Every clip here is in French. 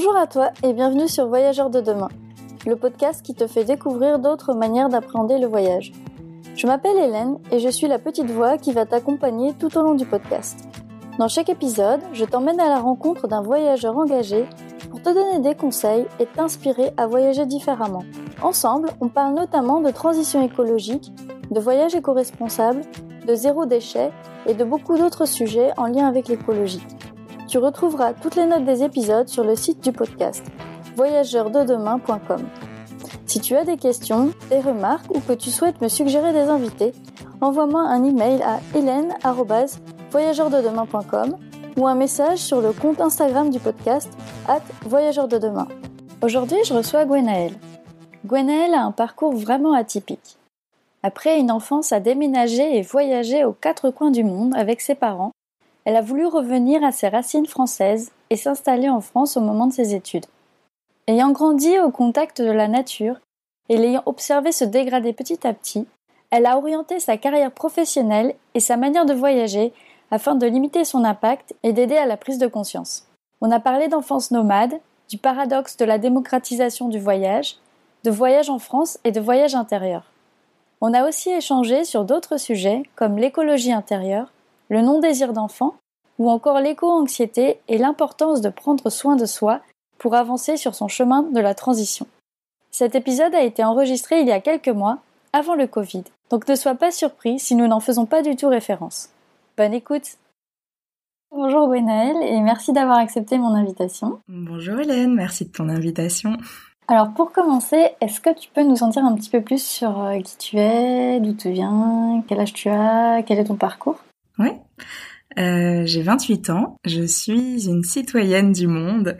Bonjour à toi et bienvenue sur Voyageurs de demain, le podcast qui te fait découvrir d'autres manières d'appréhender le voyage. Je m'appelle Hélène et je suis la petite voix qui va t'accompagner tout au long du podcast. Dans chaque épisode, je t'emmène à la rencontre d'un voyageur engagé pour te donner des conseils et t'inspirer à voyager différemment. Ensemble, on parle notamment de transition écologique, de voyage éco-responsable, de zéro déchet et de beaucoup d'autres sujets en lien avec l'écologie. Tu retrouveras toutes les notes des épisodes sur le site du podcast voyageurdedemain.com. Si tu as des questions, des remarques ou que tu souhaites me suggérer des invités, envoie-moi un email à hélène@voyageurdedemain.com ou un message sur le compte Instagram du podcast at Voyageurs. Aujourd'hui, je reçois Gwenaëlle. Gwenaëlle a un parcours vraiment atypique. Après une enfance à déménager et voyager aux quatre coins du monde avec ses parents, elle a voulu revenir à ses racines françaises et s'installer en France au moment de ses études. Ayant grandi au contact de la nature et l'ayant observé se dégrader petit à petit, elle a orienté sa carrière professionnelle et sa manière de voyager afin de limiter son impact et d'aider à la prise de conscience. On a parlé d'enfance nomade, du paradoxe de la démocratisation du voyage, de voyage en France et de voyage intérieur. On a aussi échangé sur d'autres sujets comme l'écologie intérieure, le non-désir d'enfant ou encore l'éco-anxiété et l'importance de prendre soin de soi pour avancer sur son chemin de la transition. Cet épisode a été enregistré il y a quelques mois, avant le Covid, donc ne sois pas surpris si nous n'en faisons pas du tout référence. Bonne écoute Bonjour Gwenaëlle et merci d'avoir accepté mon invitation. Bonjour Hélène, merci de ton invitation. Alors pour commencer, est-ce que tu peux nous en dire un petit peu plus sur euh, qui tu es, d'où tu viens, quel âge tu as, quel est ton parcours? Euh, j'ai 28 ans, je suis une citoyenne du monde.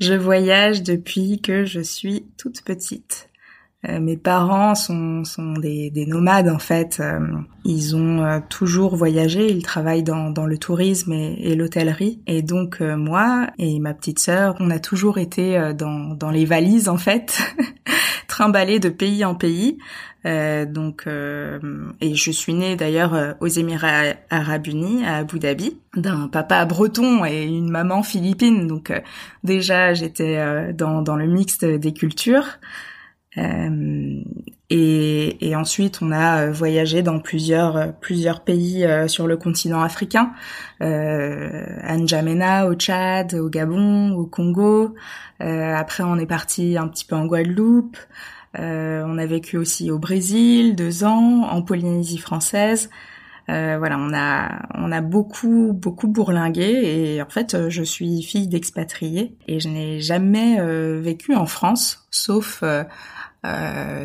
je voyage depuis que je suis toute petite. Euh, mes parents sont, des, des, nomades en fait. Euh, ils ont euh, toujours voyagé, ils travaillent dans, le tourisme et, et l'hôtellerie. Et donc moi et ma petite sœur, on a toujours été dans, dans les valises en fait, trimballés de pays en pays. Euh, donc, euh, et je suis née d'ailleurs aux Émirats Arabes Unis, à Abu Dhabi, d'un papa breton et une maman philippine. Donc déjà, j'étais dans, dans le mixte des cultures. Euh, et, et, ensuite, on a euh, voyagé dans plusieurs euh, plusieurs pays sur le continent africain, euh, à N'Djamena, au Tchad, au Gabon, au Congo. après, on est parti un petit peu en Guadeloupe. On a vécu aussi au Brésil deux ans, en Polynésie française. Euh, voilà, on a on a beaucoup beaucoup bourlingué et en fait je suis fille d'expatriés et je n'ai jamais vécu en France sauf euh,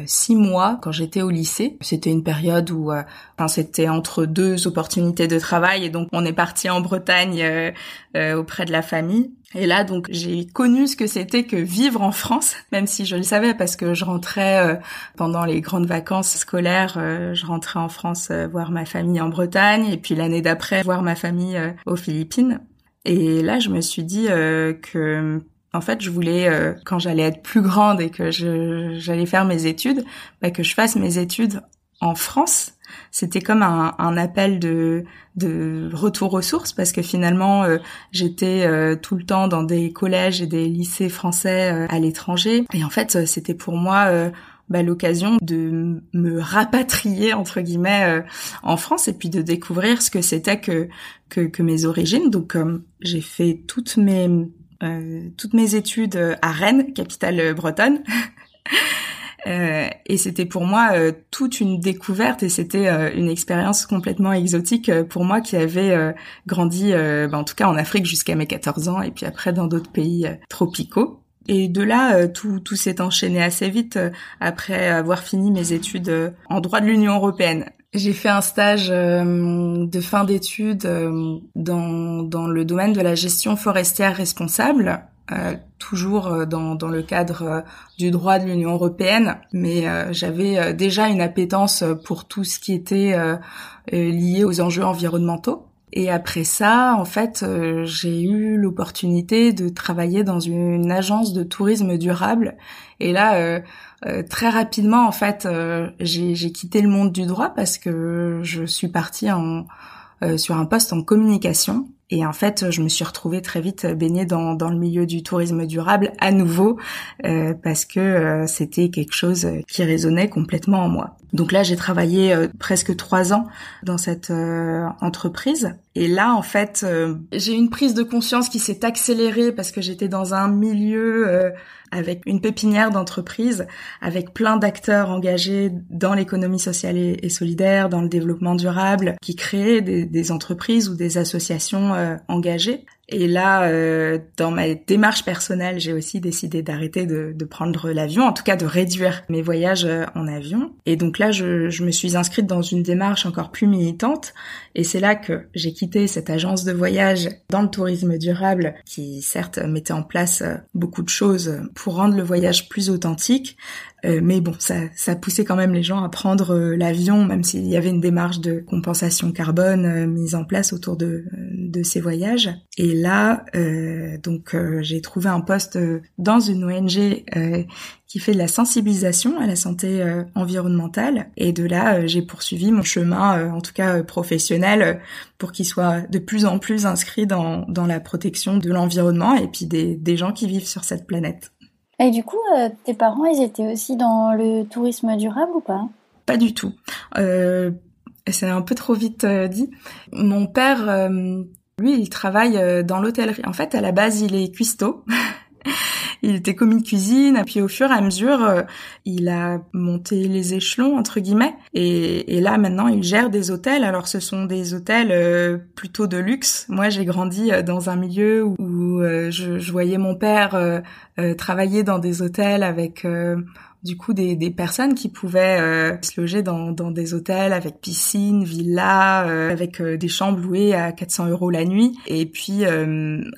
six mois quand j'étais au lycée. C'était une période où, euh, enfin, c'était entre deux opportunités de travail et donc on est parti en Bretagne euh, auprès de la famille. Et là, donc, j'ai connu ce que c'était que vivre en France, même si je le savais parce que je rentrais pendant les grandes vacances scolaires, je rentrais en France voir ma famille en Bretagne et puis l'année d'après voir ma famille aux Philippines. Et là, je me suis dit que en fait, je voulais, euh, quand j'allais être plus grande et que j'allais faire mes études, bah, que je fasse mes études en France. C'était comme un, un, appel de, de retour aux sources parce que finalement, euh, j'étais euh, tout le temps dans des collèges et des lycées français à l'étranger. Et en fait, c'était pour moi bah, l'occasion de me rapatrier entre guillemets en France et puis de découvrir ce que c'était que, que, que mes origines. Donc, j'ai fait toutes mes euh, toutes mes études euh, à Rennes, capitale euh, bretonne. Euh, et c'était pour moi toute une découverte et c'était une expérience complètement exotique pour moi qui avait grandi, bah, en tout cas en Afrique jusqu'à mes 14 ans et puis après dans d'autres pays tropicaux. Et de là, tout s'est enchaîné assez vite après avoir fini mes études en droit de l'Union européenne. J'ai fait un stage euh, de fin d'études euh, dans, le domaine de la gestion forestière responsable, euh, toujours dans, dans le cadre du droit de l'Union européenne, mais j'avais déjà une appétence pour tout ce qui était lié aux enjeux environnementaux. Et après ça, en fait, j'ai eu l'opportunité de travailler dans une agence de tourisme durable. Et là, euh, très rapidement, en fait, euh, j'ai quitté le monde du droit parce que je suis partie en, euh, sur un poste en communication. Et en fait, je me suis retrouvée très vite baignée dans, dans le milieu du tourisme durable à nouveau euh, parce que euh, c'était quelque chose qui résonnait complètement en moi. Donc là, j'ai travaillé euh, presque trois ans dans cette entreprise. Et là, en fait, j'ai une prise de conscience qui s'est accélérée parce que j'étais dans un milieu avec une pépinière d'entreprise, avec plein d'acteurs engagés dans l'économie sociale et, solidaire, dans le développement durable, qui créaient des, des entreprises ou des associations euh, engagées. Et là, euh, dans ma démarche personnelle, j'ai aussi décidé d'arrêter de, prendre l'avion, en tout cas de réduire mes voyages euh, en avion. Et donc là, je, je me suis inscrite dans une démarche encore plus militante. Et c'est là que j'ai quitté cette agence de voyage dans le tourisme durable, qui certes mettait en place euh, beaucoup de choses pour rendre le voyage plus authentique, euh, mais bon, ça, ça poussait quand même les gens à prendre euh, l'avion, même s'il y avait une démarche de compensation carbone euh, mise en place autour de, de ces voyages. Et là, donc, j'ai trouvé un poste dans une ONG qui fait de la sensibilisation à la santé environnementale. Et de là, j'ai poursuivi mon chemin, en tout cas professionnel, pour qu'il soit de plus en plus inscrit dans, dans la protection de l'environnement et puis des, des gens qui vivent sur cette planète. Et du coup, euh, tes parents, ils étaient aussi dans le tourisme durable ou pas? Pas du tout. Euh, c'est un peu trop vite euh, dit. Mon père, lui, il travaille dans l'hôtellerie. En fait, à la base, il est cuistot. il était commis de cuisine, puis au fur et à mesure, euh, il a monté les échelons entre guillemets, et, là maintenant il gère des hôtels. Alors ce sont des hôtels euh, plutôt de luxe. Moi j'ai grandi euh, dans un milieu où, je, voyais mon père travailler dans des hôtels avec du coup des, des personnes qui pouvaient euh, se loger dans, dans des hôtels avec piscine, villa, euh, avec euh, des chambres louées à 400 euros la nuit, et puis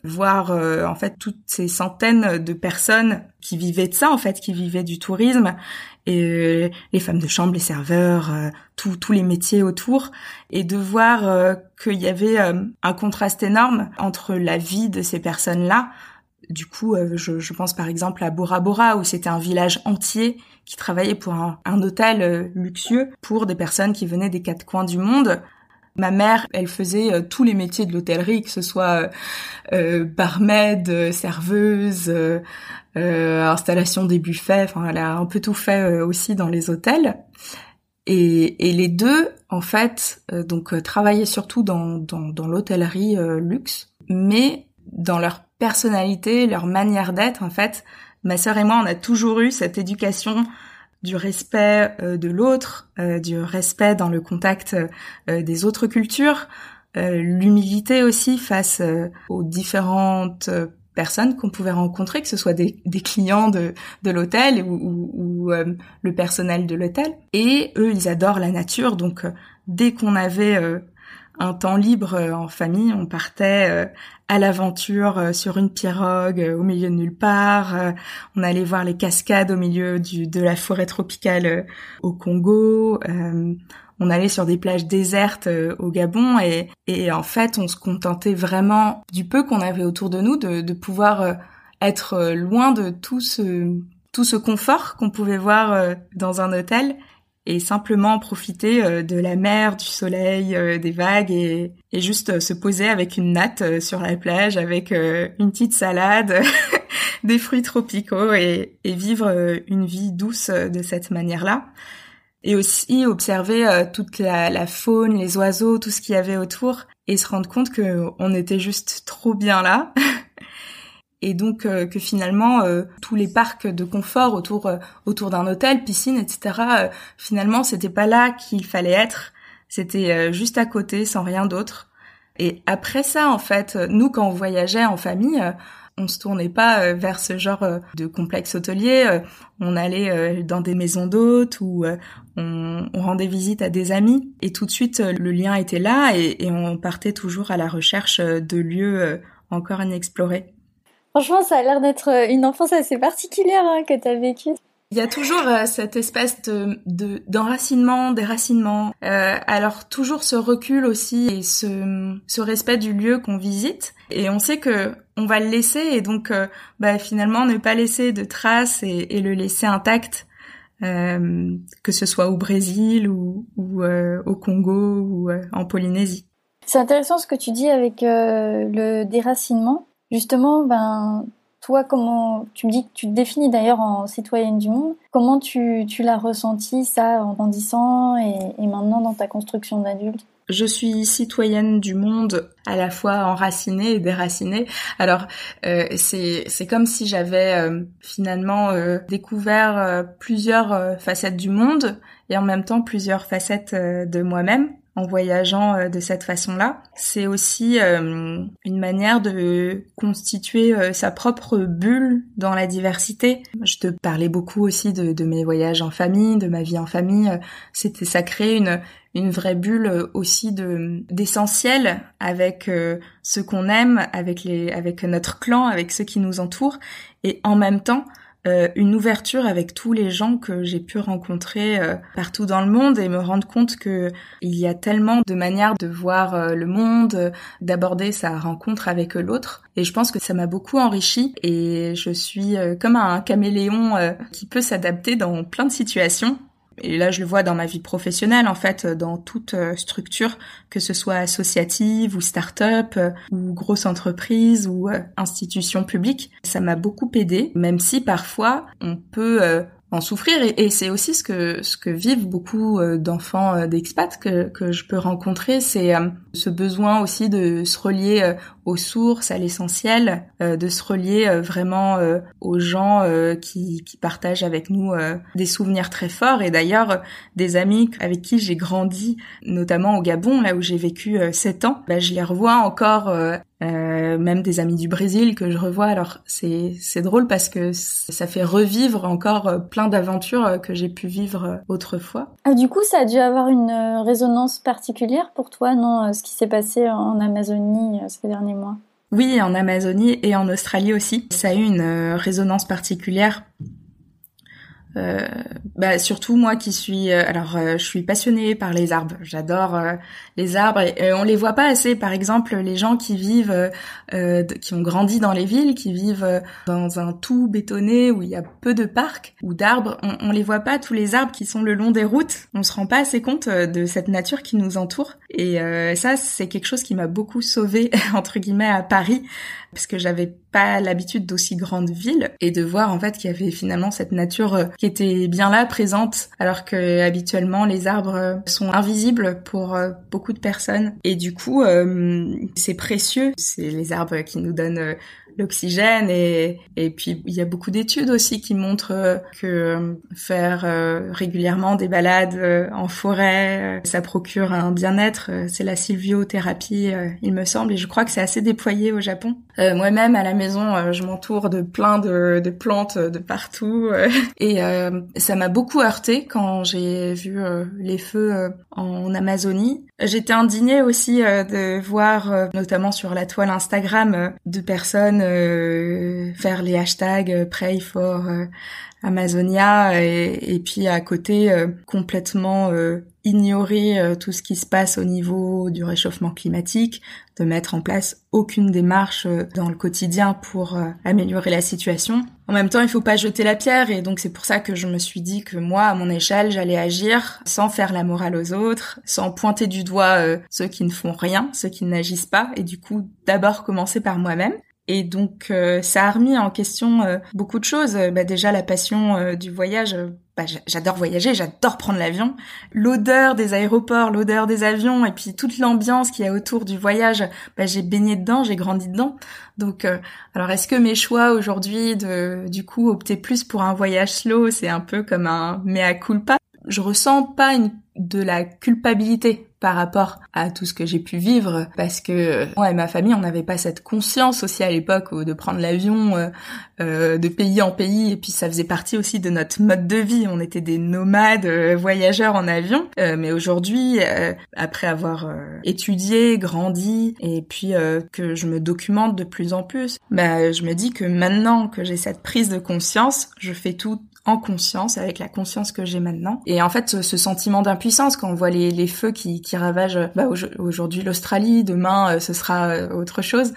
voir en fait toutes ces centaines de personnes qui vivaient de ça en fait, qui vivaient du tourisme. Et les femmes de chambre, les serveurs, tous les métiers autour, et de voir qu'il y avait un contraste énorme entre la vie de ces personnes-là du coup, euh, je, pense par exemple à Bora Bora, où c'était un village entier qui travaillait pour un, hôtel euh, luxueux pour des personnes qui venaient des quatre coins du monde. Ma mère, elle faisait euh, tous les métiers de l'hôtellerie, que ce soit barmaid, serveuse, installation des buffets. Enfin, elle a un peu tout fait aussi dans les hôtels. Et, les deux, en fait, donc travaillaient surtout dans, dans, dans l'hôtellerie luxe, mais dans leur personnalité, leur manière d'être, en fait, ma sœur et moi, on a toujours eu cette éducation du respect euh, de l'autre, euh, du respect dans le contact euh, des autres cultures, l'humilité aussi face aux différentes personnes qu'on pouvait rencontrer, que ce soit des, clients de, l'hôtel ou le personnel de l'hôtel. Et eux, ils adorent la nature, donc dès qu'on avait un temps libre euh, en famille. On partait euh, à l'aventure euh, sur une pirogue au milieu de nulle part. on allait voir les cascades au milieu de la forêt tropicale au Congo. on allait sur des plages désertes au Gabon et, et, en fait on se contentait vraiment du peu qu'on avait autour de nous de, de pouvoir être loin de tout ce tout ce confort qu'on pouvait voir dans un hôtel et simplement profiter euh, de la mer, du soleil, euh, des vagues et, et juste euh, se poser avec une natte sur la plage avec une petite salade, des fruits tropicaux et, et, vivre une vie douce de cette manière-là. Et aussi observer toute la, faune, les oiseaux, tout ce qu'il y avait autour et se rendre compte que on était juste trop bien là et donc euh, que finalement euh, tous les parcs de confort autour euh, autour d'un hôtel, piscine, etc. finalement c'était pas là qu'il fallait être, c'était juste à côté, sans rien d'autre. Et après ça, en fait, nous quand on voyageait en famille, on se tournait pas vers ce genre de complexe hôtelier. On allait dans des maisons d'hôtes ou on, on, rendait visite à des amis et tout de suite le lien était là et, et on partait toujours à la recherche de lieux encore inexplorés. Franchement, ça a l'air d'être euh, une enfance assez particulière hein, que tu as vécue. Il y a toujours euh, cette espèce de d'enracinement, déracinement. Euh, alors toujours ce recul aussi et ce, ce respect du lieu qu'on visite. Et on sait que on va le laisser et donc euh, bah, finalement ne pas laisser de traces et, et le laisser intact, que ce soit au Brésil ou, ou au Congo ou en Polynésie. C'est intéressant ce que tu dis avec le déracinement. Justement, ben, toi, comment tu me dis que tu te définis d'ailleurs en citoyenne du monde. Comment tu, tu l'as ressenti ça en grandissant et, et maintenant dans ta construction d'adulte? Je suis citoyenne du monde, à la fois enracinée et déracinée. Alors euh, c'est c'est comme si j'avais euh, finalement euh, découvert euh, plusieurs facettes du monde et en même temps plusieurs facettes de moi-même en voyageant euh, de cette façon-là. C'est aussi euh, une manière de constituer euh, sa propre bulle dans la diversité. Je te parlais beaucoup aussi de, mes voyages en famille, de ma vie en famille. C'était ça crée une une vraie bulle aussi de d'essentiel avec ce qu'on aime, avec les avec notre clan, avec ceux qui nous entourent, et en même temps euh, une ouverture avec tous les gens que j'ai pu rencontrer euh, partout dans le monde et me rendre compte que il y a tellement de manières de voir euh, le monde, d'aborder sa rencontre avec l'autre. Et je pense que ça m'a beaucoup enrichi et je suis comme un caméléon qui peut s'adapter dans plein de situations et là, je le vois dans ma vie professionnelle, en fait, dans toute euh, structure, que ce soit associative ou start-up euh, ou grosse entreprise ou euh, institution publique. Ça m'a beaucoup aidé, même si parfois on peut en souffrir et, c'est aussi ce que ce que vivent beaucoup euh, d'enfants euh, d'expats que que je peux rencontrer c'est euh, ce besoin aussi de se relier aux sources à l'essentiel de se relier vraiment aux gens qui qui partagent avec nous des souvenirs très forts et d'ailleurs des amis avec qui j'ai grandi notamment au Gabon là où j'ai vécu sept ans bah, je les revois encore euh, même des amis du Brésil que je revois. Alors c'est c'est drôle parce que ça fait revivre encore euh, plein d'aventures euh, que j'ai pu vivre autrefois. Ah, du coup, ça a dû avoir une résonance particulière pour toi, non Ce qui s'est passé en Amazonie ces derniers Oui, en Amazonie et en Australie aussi. Ça a eu une résonance particulière euh, bah surtout moi qui suis euh, alors euh, je suis passionnée par les arbres. J'adore les arbres et, on les voit pas assez. Par exemple les gens qui vivent qui ont grandi dans les villes qui vivent dans un tout bétonné où il y a peu de parcs ou d'arbres on, on les voit pas. Tous les arbres qui sont le long des routes on se rend pas assez compte de cette nature qui nous entoure. Et ça c'est quelque chose qui m'a beaucoup sauvée entre guillemets à Paris parce que j'avais pas l'habitude d'aussi grandes villes et de voir en fait qu'il y avait finalement cette nature euh, qui était bien là présente alors que habituellement les arbres euh, sont invisibles pour euh, beaucoup de personnes. Et du coup c'est précieux. C'est les arbres qui nous donnent l'oxygène et et puis il y a beaucoup d'études aussi qui montrent que faire régulièrement des balades en forêt ça procure un bien-être c'est la sylviothérapie il me semble et je crois que c'est assez déployé au Japon moi-même à la maison, euh, je m'entoure de plein de, plantes de partout. Euh. et euh, ça m'a beaucoup heurté quand j'ai vu les feux en Amazonie. J'étais indignée aussi de voir, notamment sur la toile Instagram, de personnes faire les hashtags Pray for Amazonia et, et, puis à côté complètement ignorer euh, tout ce qui se passe au niveau du réchauffement climatique, de mettre en place aucune démarche euh, dans le quotidien pour euh, améliorer la situation. En même temps, il faut pas jeter la pierre et donc c'est pour ça que je me suis dit que moi, à mon échelle, j'allais agir sans faire la morale aux autres, sans pointer du doigt ceux qui ne font rien, ceux qui n'agissent pas et du coup d'abord commencer par moi-même. Et donc ça a remis en question beaucoup de choses. Bah, déjà la passion du voyage bah, j'adore voyager, j'adore prendre l'avion. L'odeur des aéroports, l'odeur des avions, et puis toute l'ambiance qu'il y a autour du voyage, bah, j'ai baigné dedans, j'ai grandi dedans. Donc, euh, alors est-ce que mes choix aujourd'hui de, du coup, opter plus pour un voyage slow, c'est un peu comme un mea culpa? Je ressens pas une, de la culpabilité par rapport à tout ce que j'ai pu vivre parce que moi et ma famille on n'avait pas cette conscience aussi à l'époque de prendre l'avion euh, euh, de pays en pays et puis ça faisait partie aussi de notre mode de vie. On était des nomades euh, voyageurs en avion. Mais aujourd'hui après avoir étudié grandi et puis que je me documente de plus en plus bah je me dis que maintenant que j'ai cette prise de conscience je fais tout en conscience, avec la conscience que j'ai maintenant. Et en fait, ce, sentiment d'impuissance, quand on voit les, les feux qui, qui ravagent bah, aujourd'hui l'Australie, demain euh, ce sera euh, autre chose,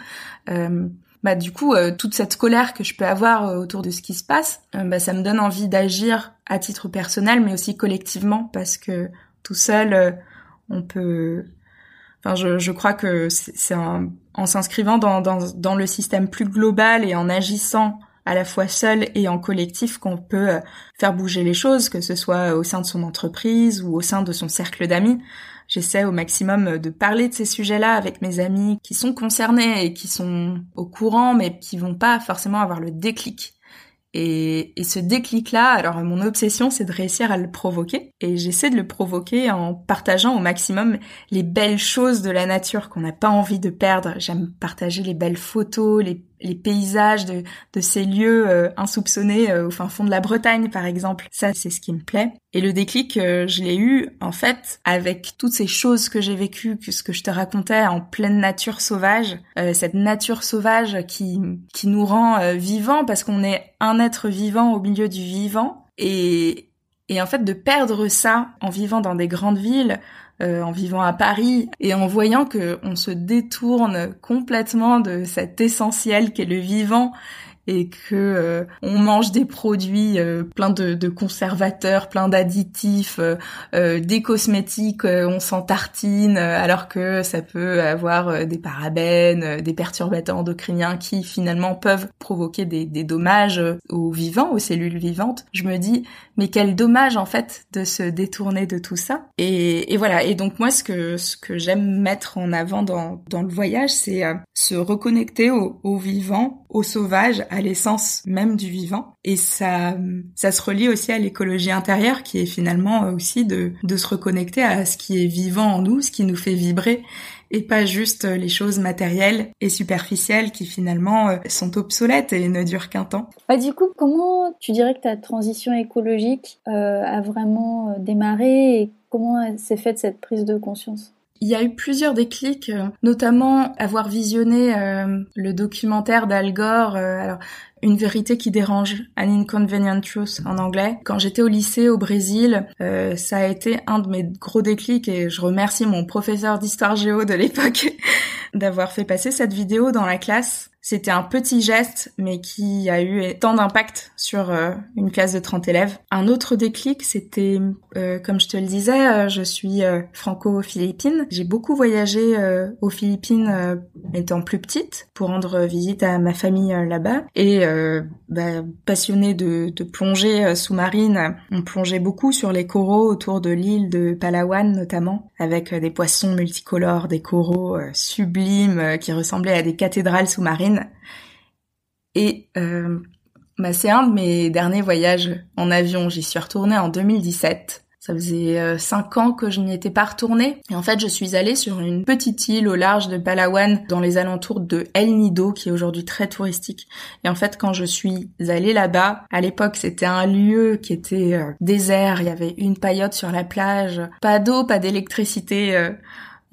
euh, bah du coup, toute cette colère que je peux avoir autour de ce qui se passe, bah, ça me donne envie d'agir à titre personnel, mais aussi collectivement, parce que tout seul, on peut Enfin, je, je crois que c'est en s'inscrivant dans, dans, dans le système plus global et en agissant à la fois seul et en collectif qu'on peut euh, faire bouger les choses, que ce soit au sein de son entreprise ou au sein de son cercle d'amis. J'essaie au maximum de parler de ces sujets-là avec mes amis qui sont concernés et qui sont au courant, mais qui vont pas forcément avoir le déclic et, ce déclic-là, alors mon obsession, c'est de réussir à le provoquer. Et j'essaie de le provoquer en partageant au maximum les belles choses de la nature qu'on n'a pas envie de perdre. J'aime partager les belles photos, les les paysages de, de ces lieux euh, insoupçonnés euh, au fin fond de la Bretagne, par exemple. Ça, c'est ce qui me plaît. Et le déclic, euh, je l'ai eu, en fait, avec toutes ces choses que j'ai vécues, que ce que je te racontais en pleine nature sauvage, cette nature sauvage qui, qui nous rend vivants parce qu'on est un être vivant au milieu du vivant. Et, et en fait, de perdre ça en vivant dans des grandes villes, euh, en vivant à Paris et en voyant que on se détourne complètement de cet essentiel qu'est le vivant et que euh, on mange des produits euh, de, conservateurs, plein d'additifs, euh, des cosmétiques, on s'en tartine, alors que ça peut avoir des parabènes, des perturbateurs endocriniens qui finalement peuvent provoquer des, dommages aux vivants, aux cellules vivantes. Je me dis, mais quel dommage en fait de se détourner de tout ça. Et, et voilà. Et donc moi, ce que j'aime mettre en avant dans le voyage, c'est se reconnecter au, au vivant, au sauvage, l'essence même du vivant. Et ça, ça se relie aussi à l'écologie intérieure qui est finalement aussi de, de se reconnecter à ce qui est vivant en nous, ce qui nous fait vibrer et pas juste les choses matérielles et superficielles qui finalement euh, sont obsolètes et ne durent qu'un temps. Bah, du coup, comment tu dirais que ta transition écologique euh, a vraiment euh, démarré et comment s'est faite cette prise de conscience? Il y a eu plusieurs déclics, euh, notamment avoir visionné euh, le documentaire d'Al Gore. Euh, une vérité qui dérange, An Inconvenient Truth en anglais. Quand j'étais au lycée au Brésil, ça a été un de mes gros déclics et je remercie mon professeur d'histoire géo de l'époque d'avoir fait passer cette vidéo dans la classe c'était un petit geste, mais qui a eu tant d'impact sur euh, une classe de 30 élèves. Un autre déclic, c'était, euh, comme je te le disais, euh, je suis franco-philippine. J'ai beaucoup voyagé aux Philippines étant plus petite pour rendre visite à ma famille là-bas. Et bah, passionnée de, de plongée sous-marine, on plongeait beaucoup sur les coraux autour de l'île de Palawan notamment, avec des poissons multicolores, des coraux sublimes qui ressemblaient à des cathédrales sous-marines et euh, bah, c'est un de mes derniers voyages en avion. J'y suis retournée en 2017. Ça faisait euh, cinq ans que je n'y étais pas retournée. Et en fait, je suis allée sur une petite île au large de Palawan, dans les alentours de El Nido, qui est aujourd'hui très touristique. Et en fait, quand je suis allée là-bas, à l'époque, c'était un lieu qui était euh, désert. Il y avait une paillote sur la plage, pas d'eau, pas d'électricité. Euh,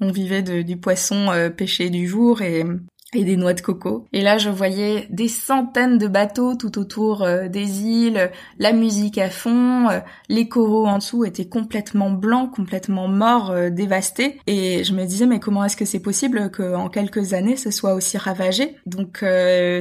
on vivait de, du poisson pêché du jour et et des noix de coco. Et là, je voyais des centaines de bateaux tout autour euh, des îles, la musique à fond, euh, les coraux en dessous étaient complètement blancs, complètement morts, euh, dévastés. Et je me disais, mais comment est-ce que c'est possible qu'en quelques années, ce soit aussi ravagé? Donc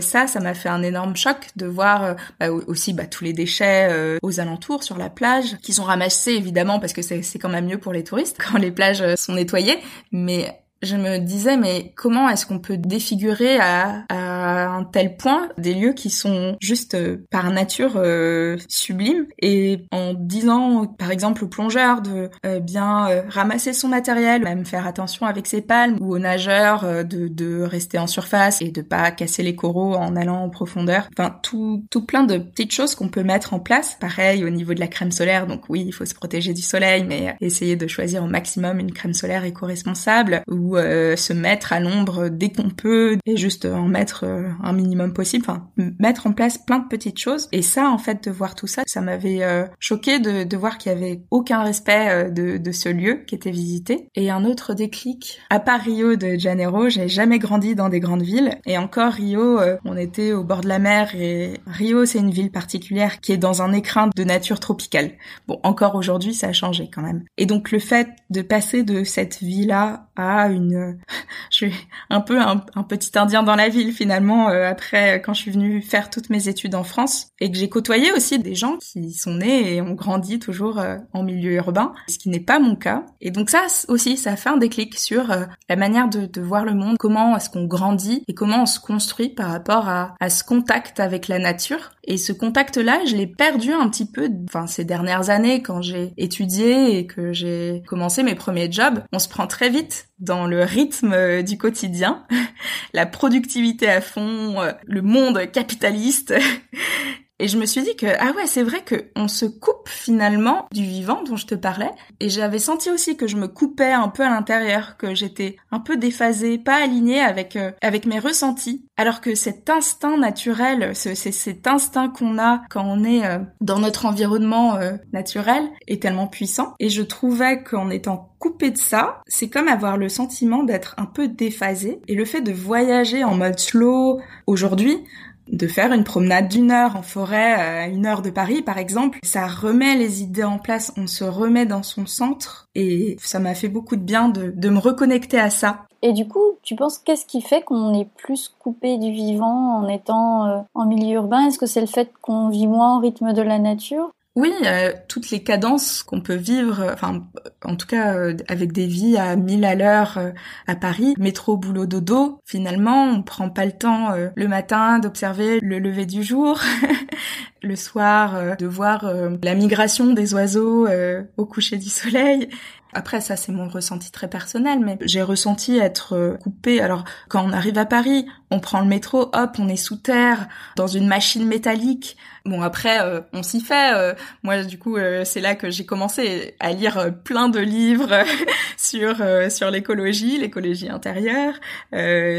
ça, ça m'a fait un énorme choc de voir bah, aussi bah, tous les déchets aux alentours, sur la plage, qui sont ramassés évidemment parce que c'est quand même mieux pour les touristes quand les plages sont nettoyées, mais je me disais mais comment est-ce qu'on peut défigurer à, un tel point des lieux qui sont juste euh, par nature euh, sublimes et en disant par exemple au plongeur de euh, bien ramasser son matériel, même faire attention avec ses palmes ou aux nageurs de, de rester en surface et de pas casser les coraux en allant en profondeur. Enfin tout tout plein de petites choses qu'on peut mettre en place. Pareil au niveau de la crème solaire. Donc oui, il faut se protéger du soleil mais essayer de choisir au maximum une crème solaire éco-responsable ou euh, se mettre à l'ombre dès qu'on peut et juste en mettre euh, un minimum possible. Enfin, mettre en place plein de petites choses. Et ça, en fait, de voir tout ça, ça m'avait euh, choqué de, de, voir qu'il y avait aucun respect de, de, ce lieu qui était visité. Et un autre déclic, à part Rio de Janeiro, j'ai jamais grandi dans des grandes villes. Et encore Rio, on était au bord de la mer et Rio, c'est une ville particulière qui est dans un écrin de nature tropicale. Bon, encore aujourd'hui, ça a changé quand même. Et donc le fait de passer de cette vie-là à une je suis un peu un, petit indien dans la ville finalement finalement après quand je suis venue faire toutes mes études en France et que j'ai côtoyé aussi des gens qui sont nés et ont grandi toujours en milieu urbain, ce qui n'est pas mon cas. Et donc ça aussi, ça fait un déclic sur la manière de, de voir le monde, comment est-ce qu'on grandit et comment on se construit par rapport à, à ce contact avec la nature. Et ce contact-là, je l'ai perdu un petit peu, enfin ces dernières années quand j'ai étudié et que j'ai commencé mes premiers jobs. On se prend très vite dans le rythme euh, du quotidien, la productivité à fond, euh, le monde capitaliste. Et je me suis dit que ah ouais, c'est vrai que on se coupe finalement du vivant dont je te parlais. Et j'avais senti aussi que je me coupais un peu à l'intérieur, que j'étais un peu déphasée, pas alignée avec euh, avec mes ressentis. Alors que cet instinct naturel, c'est cet instinct qu'on a quand on est euh, dans notre environnement euh, naturel, est tellement puissant. Et je trouvais qu'en étant coupé de ça, c'est comme avoir le sentiment d'être un peu déphasé. Et le fait de voyager en mode slow aujourd'hui, de faire une promenade d'une heure en forêt à une heure de Paris par exemple, ça remet les idées en place, on se remet dans son centre et ça m'a fait beaucoup de bien de, de me reconnecter à ça. Et du coup, tu penses qu'est-ce qui fait qu'on est plus coupé du vivant en étant euh, en milieu urbain? Est-ce que c'est le fait qu'on vit moins au rythme de la nature? Oui, euh, toutes les cadences qu'on peut vivre, euh, enfin, en tout cas, euh, avec des vies à 1000 à l'heure à Paris, métro, boulot, dodo, finalement, on prend pas le temps le matin d'observer le lever du jour, le soir de voir la migration des oiseaux au coucher du soleil. Après, ça, c'est mon ressenti très personnel, mais j'ai ressenti être coupé. Alors, quand on arrive à Paris, on prend le métro, hop, on est sous terre, dans une machine métallique. Bon, après, euh, on s'y fait. Euh, moi, du coup, euh, c'est là que j'ai commencé à lire plein de livres sur sur l'écologie, l'écologie intérieure,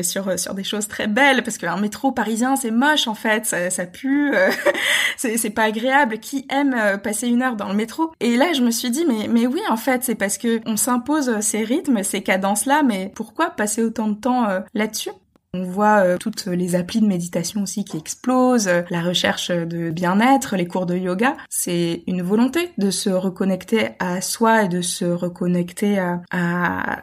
sur sur des choses très belles, parce qu'un métro parisien, c'est moche en fait, ça, pue, c'est c'est pas agréable. Qui aime passer une heure dans le métro? Et là, je me suis dit, mais mais oui, en fait, c'est parce que on s'impose ces rythmes, ces cadences là, mais pourquoi passer autant de temps là-dessus? On voit euh, toutes les applis de méditation aussi qui explosent, la recherche de bien-être, les cours de yoga. C'est une volonté de se reconnecter à soi et de se reconnecter à,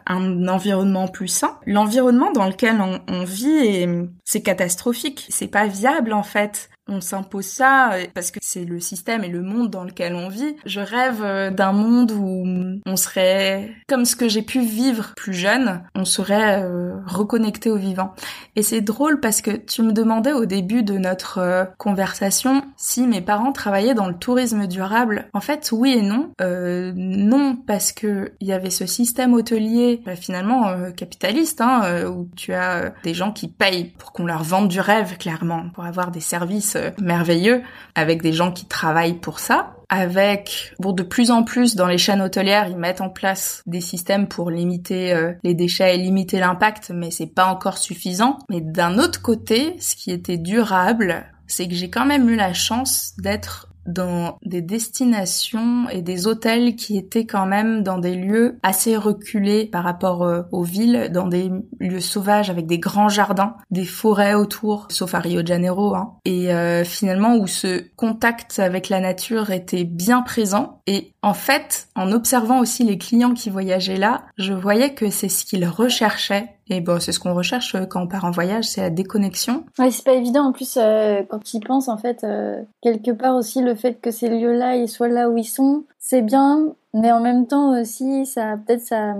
un environnement plus sain. L'environnement dans lequel on, on vit, c'est catastrophique. C'est pas viable en fait on s'impose ça euh, parce que c'est le système et le monde dans lequel on vit. Je rêve euh, d'un monde où on serait comme ce que j'ai pu vivre plus jeune, on serait euh, reconnecté au vivant. Et c'est drôle parce que tu me demandais au début de notre conversation si mes parents travaillaient dans le tourisme durable. En fait, oui et non. non parce que il y avait ce système hôtelier bah, finalement capitaliste hein, où tu as des gens qui payent pour qu'on leur vende du rêve clairement pour avoir des services euh, merveilleux avec des gens qui travaillent pour ça. Avec, bon, de plus en plus dans les chaînes hôtelières, ils mettent en place des systèmes pour limiter euh, les déchets et limiter l'impact, mais c'est pas encore suffisant. Mais d'un autre côté, ce qui était durable, c'est que j'ai quand même eu la chance d'être dans des destinations et des hôtels qui étaient quand même dans des lieux assez reculés par rapport euh, aux villes, dans des lieux sauvages avec des grands jardins, des forêts autour, sauf à Rio de Janeiro, hein. et euh, finalement où ce contact avec la nature était bien présent. Et en fait, en observant aussi les clients qui voyageaient là, je voyais que c'est ce qu'ils recherchaient et bon, c'est ce qu'on recherche euh, quand on part en voyage, c'est la déconnexion. Ouais, c'est pas évident. En plus, euh, quand tu y penses, en fait, euh, quelque part aussi, le fait que ces lieux-là, ils soient là où ils sont, c'est bien, mais en même temps aussi, ça peut-être ça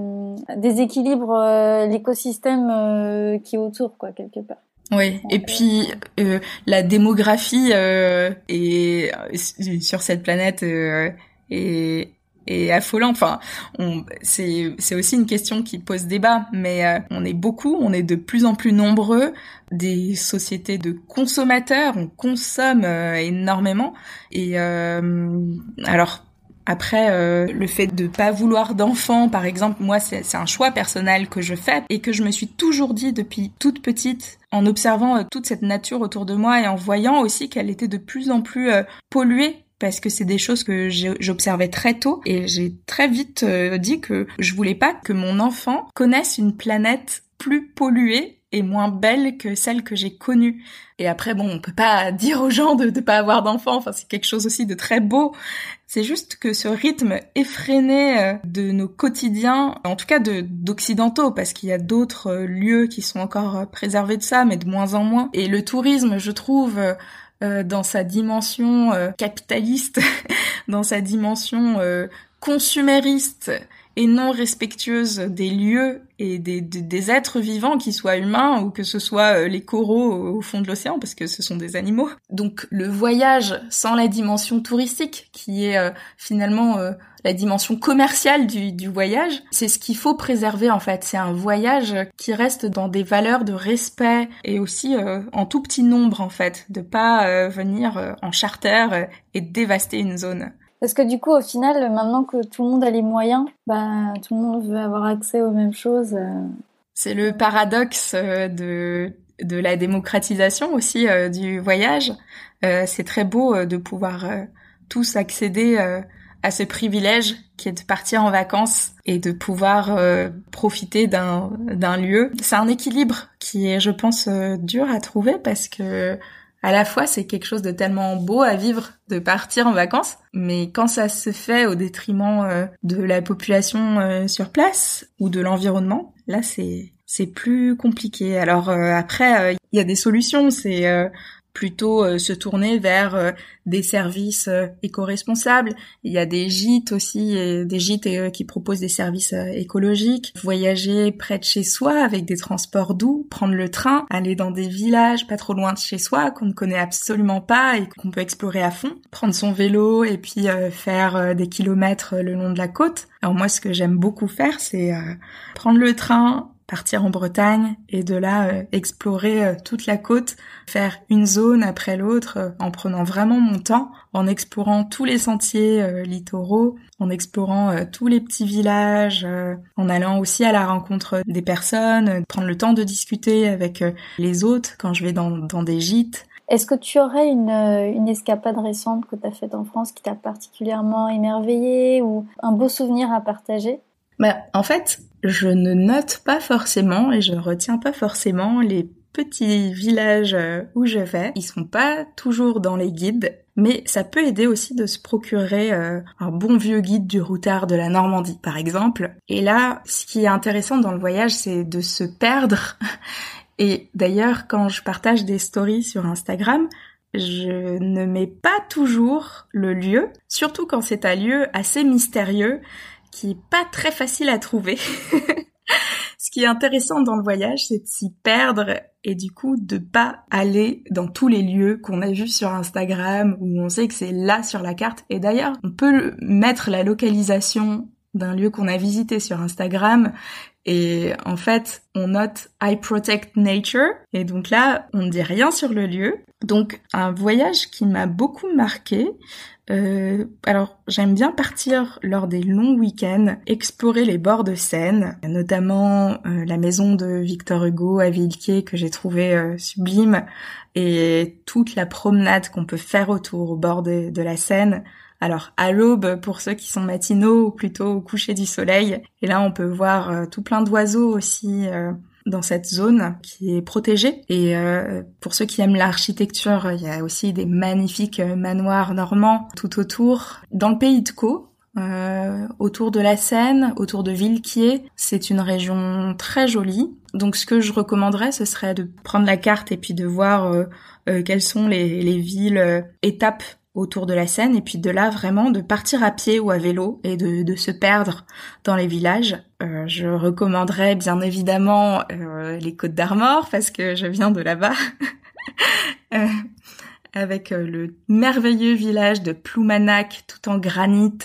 déséquilibre l'écosystème qui est autour, quoi, quelque part. Oui, et puis la démographie est sur cette planète est et affolant. Enfin, c'est aussi une question qui pose débat, mais euh, on est beaucoup, on est de plus en plus nombreux, des sociétés de consommateurs, on consomme euh, énormément. Et euh, alors après, le fait de pas vouloir d'enfants, par exemple, moi, c'est un choix personnel que je fais et que je me suis toujours dit depuis toute petite, en observant toute cette nature autour de moi et en voyant aussi qu'elle était de plus en plus polluée parce que c'est des choses que j'observais très tôt et j'ai très vite euh, dit que je voulais pas que mon enfant connaisse une planète plus polluée et moins belle que celle que j'ai connue. Et après, bon, on peut pas dire aux gens de ne pas avoir d'enfants. Enfin, c'est quelque chose aussi de très beau. C'est juste que ce rythme effréné euh, de nos quotidiens, en tout cas de d'occidentaux, parce qu'il y a d'autres euh, lieux qui sont encore préservés de ça, mais de moins en moins. Et le tourisme, je trouve, dans sa dimension capitaliste, dans sa dimension consumériste et non respectueuse des lieux et des, des, êtres vivants, qui soient humains ou que ce soit euh, les coraux au fond de l'océan, parce que ce sont des animaux. Donc le voyage sans la dimension touristique, qui est euh, finalement euh, la dimension commerciale du, du voyage, c'est ce qu'il faut préserver en fait. C'est un voyage qui reste dans des valeurs de respect et aussi en tout petit nombre en fait, de pas venir en charter et dévaster une zone. Parce que du coup, au final, maintenant que tout le monde a les moyens, bah, tout le monde veut avoir accès aux mêmes choses. Euh. C'est le paradoxe euh, de, de la démocratisation aussi euh, du voyage. c'est très beau de pouvoir tous accéder à ce privilège qui est de partir en vacances et de pouvoir profiter d'un d'un lieu. C'est un équilibre qui est, je pense, dur à trouver parce que à la fois c'est quelque chose de tellement beau à vivre de partir en vacances, mais quand ça se fait au détriment euh, de la population euh, sur place ou de l'environnement, là c'est c'est plus compliqué. Alors euh, après il y a des solutions, c'est plutôt euh, se tourner vers euh, des services euh, éco-responsables. Il y a des gîtes aussi, des gîtes qui proposent des services écologiques. Voyager près de chez soi avec des transports doux, prendre le train, aller dans des villages pas trop loin de chez soi qu'on ne connaît absolument pas et qu'on peut explorer à fond. Prendre son vélo et puis faire des kilomètres le long de la côte. Alors moi, ce que j'aime beaucoup faire, c'est prendre le train, partir en Bretagne et de là euh, explorer euh, toute la côte, faire une zone après l'autre euh, en prenant vraiment mon temps, en explorant tous les sentiers littoraux, en explorant tous les petits villages, en allant aussi à la rencontre des personnes, prendre le temps de discuter avec les autres quand je vais dans, dans des gîtes. Est-ce que tu aurais une, une escapade récente que tu as faite en France qui t'a particulièrement émerveillé ou un beau souvenir à partager? Bah, en fait, je ne note pas forcément et je ne retiens pas forcément les petits villages euh, où je vais. Ils sont pas toujours dans les guides, mais ça peut aider aussi de se procurer euh, un bon vieux guide du routard de la Normandie, par exemple. Et là, ce qui est intéressant dans le voyage, c'est de se perdre. Et d'ailleurs, quand je partage des stories sur Instagram, je ne mets pas toujours le lieu, surtout quand c'est un lieu assez mystérieux qui est pas très facile à trouver. Ce qui est intéressant dans le voyage, c'est de s'y perdre et du coup de pas aller dans tous les lieux qu'on a vus sur Instagram où on sait que c'est là sur la carte. Et d'ailleurs, on peut mettre la localisation d'un lieu qu'on a visité sur Instagram et en fait, on note I protect nature et donc là, on ne dit rien sur le lieu. Donc un voyage qui m'a beaucoup marqué, euh, alors, j'aime bien partir lors des longs week-ends, explorer les bords de Seine, notamment euh, la maison de Victor Hugo à Villequier que j'ai trouvé euh, sublime, et toute la promenade qu'on peut faire autour au bord de, de la Seine. Alors à l'aube pour ceux qui sont matinaux ou plutôt au coucher du soleil. Et là on peut voir tout plein d'oiseaux aussi dans cette zone qui est protégée. Et euh, pour ceux qui aiment l'architecture, il y a aussi des magnifiques euh, manoirs normands tout autour. Dans le pays de Caux, euh, autour de la Seine, autour de Villequier, c'est une région très jolie. Donc ce que je recommanderais, ce serait de prendre la carte et puis de voir quelles sont les, les villes étapes autour de la Seine et puis de là vraiment de partir à pied ou à vélo et de, de se perdre dans les villages. Euh, je recommanderais bien évidemment euh, les Côtes d'Armor parce que je viens de là-bas. euh, avec le merveilleux village de Ploumanac tout en granit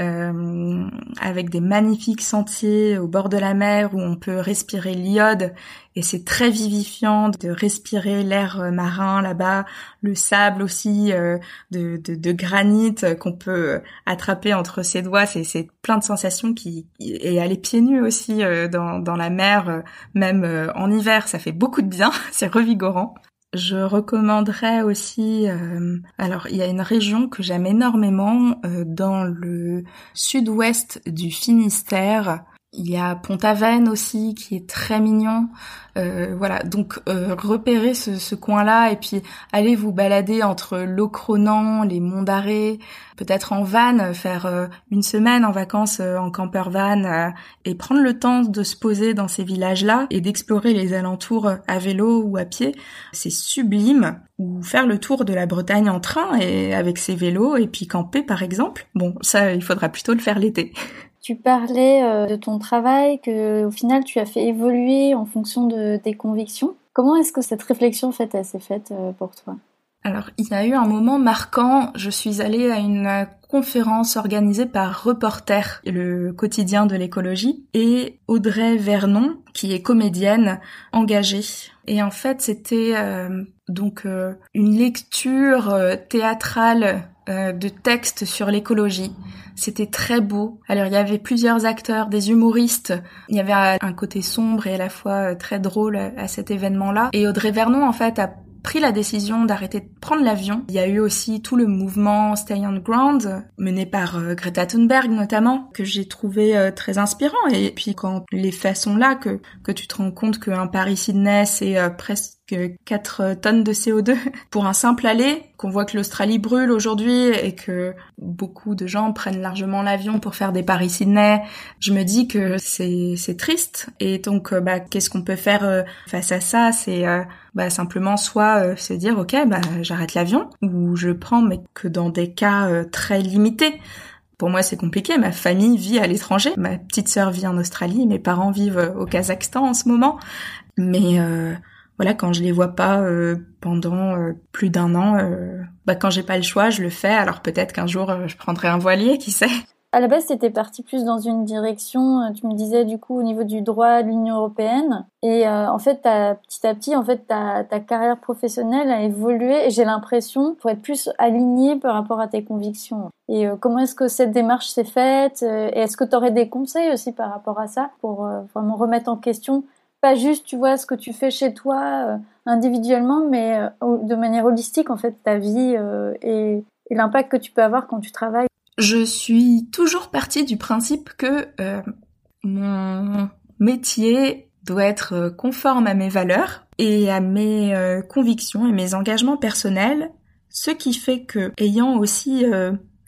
euh, avec des magnifiques sentiers au bord de la mer où on peut respirer l'iode. Et c'est très vivifiant de respirer l'air euh, marin là-bas, le sable aussi euh, de, de, de, granit qu'on peut attraper entre ses doigts, c'est, plein de sensations qui et aller pieds nus aussi dans, dans la mer, même en hiver, ça fait beaucoup de bien, c'est revigorant. Je recommanderais aussi, euh, alors il y a une région que j'aime énormément euh, dans le sud-ouest du Finistère Il y a Pont-Aven aussi qui est très mignon. Euh, voilà, donc euh, repérez ce, ce coin-là et puis allez vous balader entre Locronan, les Monts d'Arrée, peut-être en van, faire euh, une semaine en vacances en camper van et prendre le temps de se poser dans ces villages-là et d'explorer les alentours à vélo ou à pied. C'est sublime. Ou faire le tour de la Bretagne en train et avec ses vélos et puis camper par exemple. Bon, ça il faudra plutôt le faire l'été. Tu parlais euh, de ton travail, que au final tu as fait évoluer en fonction de tes convictions. Comment est-ce que cette réflexion fait, s'est faite euh, pour toi? Alors, il y a eu un moment marquant. Je suis allée à une conférence organisée par Reporter, le quotidien de l'écologie, et Audrey Vernon, qui est comédienne engagée. Et en fait, c'était euh, donc une lecture théâtrale de textes sur l'écologie. C'était très beau. Alors il y avait plusieurs acteurs, des humoristes. Il y avait un côté sombre et à la fois euh, très drôle à cet événement-là. Et Audrey Vernon en fait a pris la décision d'arrêter de prendre l'avion. Il y a eu aussi tout le mouvement Stay on Ground, mené par euh, Greta Thunberg notamment, que j'ai trouvé euh, très inspirant. Et puis quand les faits sont là, que, que tu te rends compte qu'un Paris-Sydney, c'est presque 4 tonnes de CO2 pour un simple aller, qu'on voit que l'Australie brûle aujourd'hui et que beaucoup de gens prennent largement l'avion pour faire des Paris-Sydney, je me dis que c'est triste et donc euh, bah qu'est-ce qu'on peut faire euh, face à ça? C'est euh, bah simplement soit se dire OK, bah j'arrête l'avion ou je prends mais que dans des cas très limités. Pour moi, c'est compliqué. Ma famille vit à l'étranger. Ma petite sœur vit en Australie. Mes parents vivent au Kazakhstan en ce moment. Mais voilà, quand je les vois pas euh, pendant euh, plus d'un an, euh, bah quand j'ai pas le choix, je le fais. Alors peut-être qu'un jour je prendrai un voilier, qui sait. À la base, c'était parti plus dans une direction. Tu me disais du coup au niveau du droit de l'Union européenne. Et en fait, petit à petit, en fait, ta, carrière professionnelle a évolué. Et j'ai l'impression pour être plus alignée par rapport à tes convictions. Et comment est-ce que cette démarche s'est faite Et est-ce que tu aurais des conseils aussi par rapport à ça pour vraiment remettre en question pas juste, tu vois, ce que tu fais chez toi euh, individuellement, mais euh, de manière holistique, en fait, ta vie euh, et l'impact que tu peux avoir quand tu travailles? Je suis toujours partie du principe que mon métier doit être conforme à mes valeurs et à mes convictions et mes engagements personnels, ce qui fait que, ayant aussi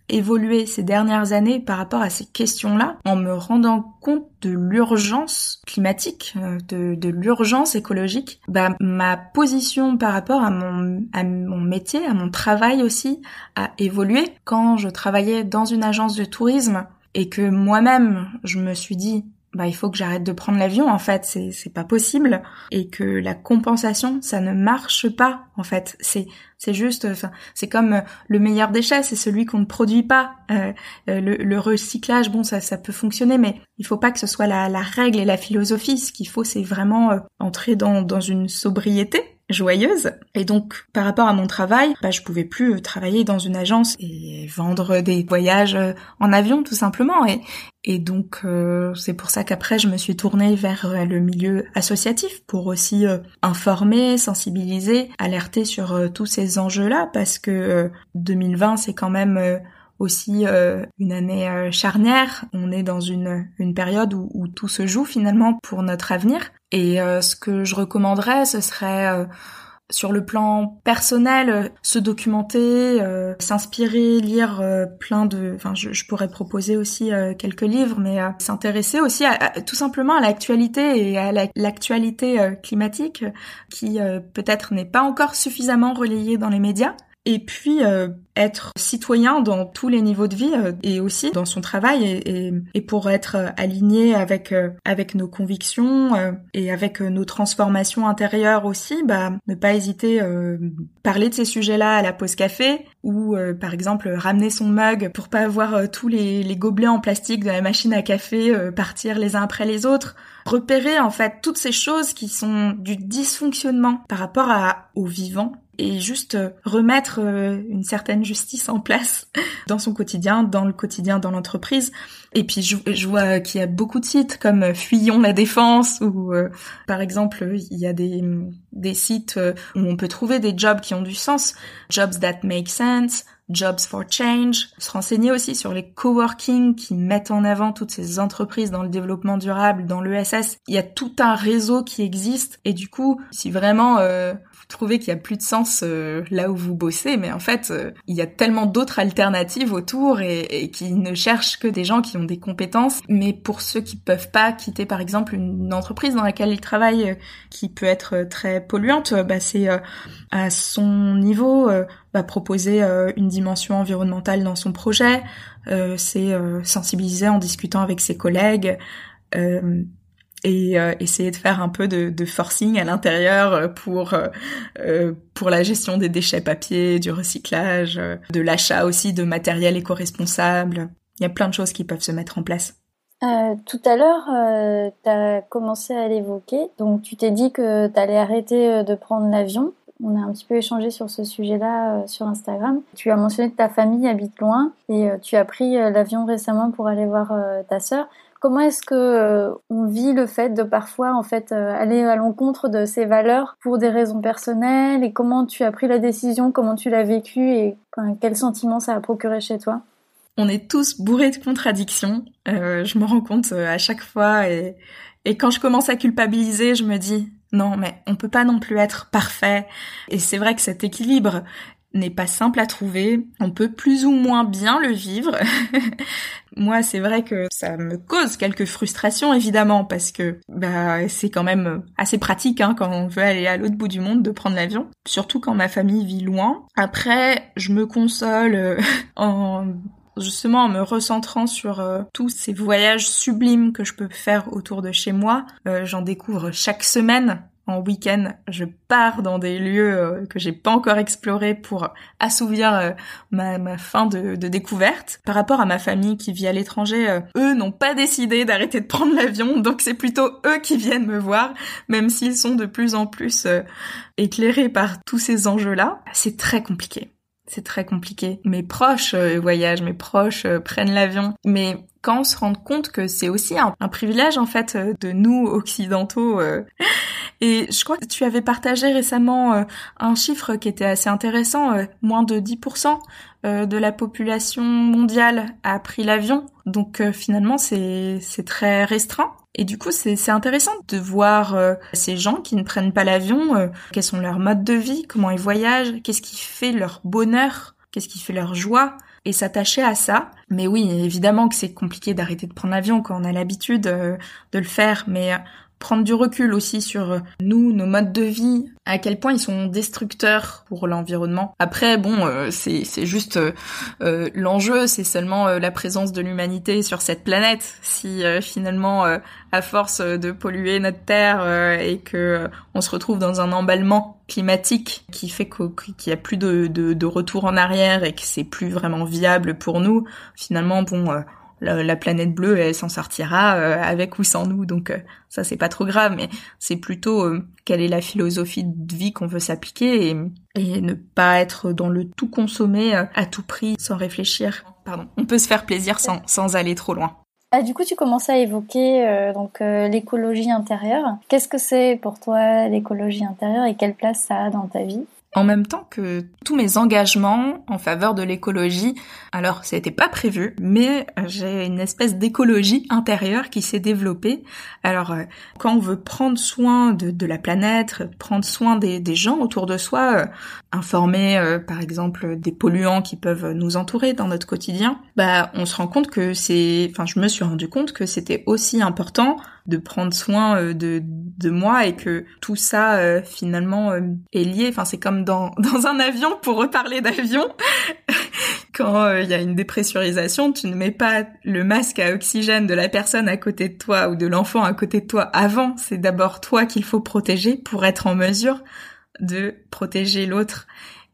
évolué ces dernières années par rapport à ces questions-là en me rendant compte de l'urgence climatique, euh, de, de l'urgence écologique, bah, ma position par rapport à mon, à mon métier, à mon travail aussi, a évolué. Quand je travaillais dans une agence de tourisme et que moi-même, je me suis dit, bah il faut que j'arrête de prendre l'avion en fait. C'est c'est pas possible. Et que la compensation ça ne marche pas en fait. C'est c'est juste c'est comme euh, le meilleur déchet c'est celui qu'on ne produit pas. Euh, euh, le, le, recyclage bon ça ça peut fonctionner mais il faut pas que ce soit la, la règle et la philosophie. Ce qu'il faut c'est vraiment entrer dans dans une sobriété joyeuse. Et donc, par rapport à mon travail, bah, je pouvais plus travailler dans une agence et vendre des voyages en avion, tout simplement. Et, et donc, euh, c'est pour ça qu'après, je me suis tournée vers euh, le milieu associatif pour aussi euh, informer, sensibiliser, alerter sur tous ces enjeux-là, parce que 2020, c'est quand même aussi une année charnière. On est dans une, une période où, où, tout se joue finalement pour notre avenir. Et ce que je recommanderais, ce serait sur le plan personnel, euh, se documenter, euh, s'inspirer, lire euh, plein de... Enfin, je, pourrais proposer aussi quelques livres, mais s'intéresser aussi à, tout simplement à l'actualité et à l'actualité climatique qui peut-être n'est pas encore suffisamment relayée dans les médias et puis euh, être citoyen dans tous les niveaux de vie euh, et aussi dans son travail et, et, et pour être euh, aligné avec avec nos convictions et avec nos transformations intérieures aussi bah ne pas hésiter parler de ces sujets-là à la pause café ou par exemple ramener son mug pour pas avoir tous les, les gobelets en plastique de la machine à café partir les uns après les autres. Repérer en fait toutes ces choses qui sont du dysfonctionnement par rapport à au vivant et juste euh, remettre euh, une certaine justice en place dans son quotidien, dans le quotidien, dans l'entreprise. Et puis je, vois qu'il y a beaucoup de sites comme euh, Fuyons la défense ou par exemple il y a des, des sites où on peut trouver des jobs qui ont du sens, Jobs That Make Sense, Jobs for Change, se renseigner aussi sur les coworking qui mettent en avant toutes ces entreprises dans le développement durable, dans l'ESS. Il y a tout un réseau qui existe et du coup, si vraiment euh, trouvez qu'il y a plus de sens euh, là où vous bossez, mais en fait, euh, il y a tellement d'autres alternatives autour et, qui ne cherchent que des gens qui ont des compétences. Mais pour ceux qui peuvent pas quitter, par exemple, une entreprise dans laquelle ils travaillent, qui peut être très polluante, bah c'est à son niveau bah, proposer une dimension environnementale dans son projet, c'est sensibiliser en discutant avec ses collègues. Et euh, essayer de faire un peu de, de forcing à l'intérieur euh, pour euh, pour la gestion des déchets papier, du recyclage, de l'achat aussi de matériel éco-responsable. Il y a plein de choses qui peuvent se mettre en place. tout à l'heure, tu as commencé à l'évoquer. Donc, tu t'es dit que tu allais arrêter de prendre l'avion. On a un petit peu échangé sur ce sujet-là sur Instagram. Tu as mentionné que ta famille habite loin et tu as pris l'avion récemment pour aller voir ta sœur. Comment est-ce que euh, on vit le fait de parfois en fait euh, aller à l'encontre de ses valeurs pour des raisons personnelles? Et comment tu as pris la décision, comment tu l'as vécu? Et quel sentiment ça a procuré chez toi? On est tous bourrés de contradictions. Euh, je me rends compte à chaque fois et, et quand je commence à culpabiliser, je me dis non, mais on peut pas non plus être parfait. Et c'est vrai que cet équilibre, n'est pas simple à trouver. On peut plus ou moins bien le vivre. Moi, c'est vrai que ça me cause quelques frustrations, évidemment, parce que bah, c'est quand même assez pratique hein, quand on veut aller à l'autre bout du monde de prendre l'avion, surtout quand ma famille vit loin. Après, je me console euh, en justement en me recentrant sur euh, tous ces voyages sublimes que je peux faire autour de chez moi. Euh, j'en découvre chaque semaine en week-end, je pars dans des lieux euh, que j'ai pas encore explorés pour assouvir euh, ma, fin de, découverte. Par rapport à ma famille qui vit à l'étranger, euh, eux n'ont pas décidé d'arrêter de prendre l'avion, donc c'est plutôt eux qui viennent me voir, même s'ils sont de plus en plus éclairés par tous ces enjeux-là. C'est très compliqué. C'est très compliqué. Mes proches voyagent, mes proches prennent l'avion, mais quand on se rend compte que c'est aussi un, privilège en fait de nous occidentaux et je crois que tu avais partagé récemment euh, un chiffre qui était assez intéressant, euh, moins de 10% euh, de la population mondiale a pris l'avion. Donc finalement c'est très restreint. Et du coup, c'est intéressant de voir ces gens qui ne prennent pas l'avion, quels sont leurs modes de vie, comment ils voyagent, qu'est-ce qui fait leur bonheur, qu'est-ce qui fait leur joie, et s'attacher à ça. Mais oui, évidemment que c'est compliqué d'arrêter de prendre l'avion quand on a l'habitude de le faire, mais prendre du recul aussi sur euh, nous, nos modes de vie, à quel point ils sont destructeurs pour l'environnement. Après, bon, euh, c'est c'est juste euh, l'enjeu, c'est seulement la présence de l'humanité sur cette planète. Si finalement, à force de polluer notre terre et que on se retrouve dans un emballement climatique qui fait qu'il y a plus de, de, de retour en arrière et que c'est plus vraiment viable pour nous, finalement, bon la, planète bleue, elle s'en sortira euh, avec ou sans nous. Donc euh, ça, c'est pas trop grave, mais c'est plutôt euh, quelle est la philosophie de vie qu'on veut s'appliquer et, ne pas être dans le tout consommer à tout prix sans réfléchir. Pardon. On peut se faire plaisir sans, sans aller trop loin. Ah, du coup, tu commences à évoquer donc l'écologie intérieure. Qu'est-ce que c'est pour toi l'écologie intérieure et quelle place ça a dans ta vie? En même temps que tous mes engagements en faveur de l'écologie. Alors, ça n'était pas prévu, mais j'ai une espèce d'écologie intérieure qui s'est développée. Alors, euh, quand on veut prendre soin de, la planète, prendre soin des, gens autour de soi, informer, euh, par exemple, des polluants qui peuvent nous entourer dans notre quotidien, bah, on se rend compte que c'est, enfin, je me suis rendu compte que c'était aussi important de prendre soin euh, de, de moi et que tout ça euh, finalement euh, est lié. Enfin, c'est comme dans, dans un avion, pour reparler d'avion, quand il y a une dépressurisation, tu ne mets pas le masque à oxygène de la personne à côté de toi ou de l'enfant à côté de toi avant. C'est d'abord toi qu'il faut protéger pour être en mesure de protéger l'autre.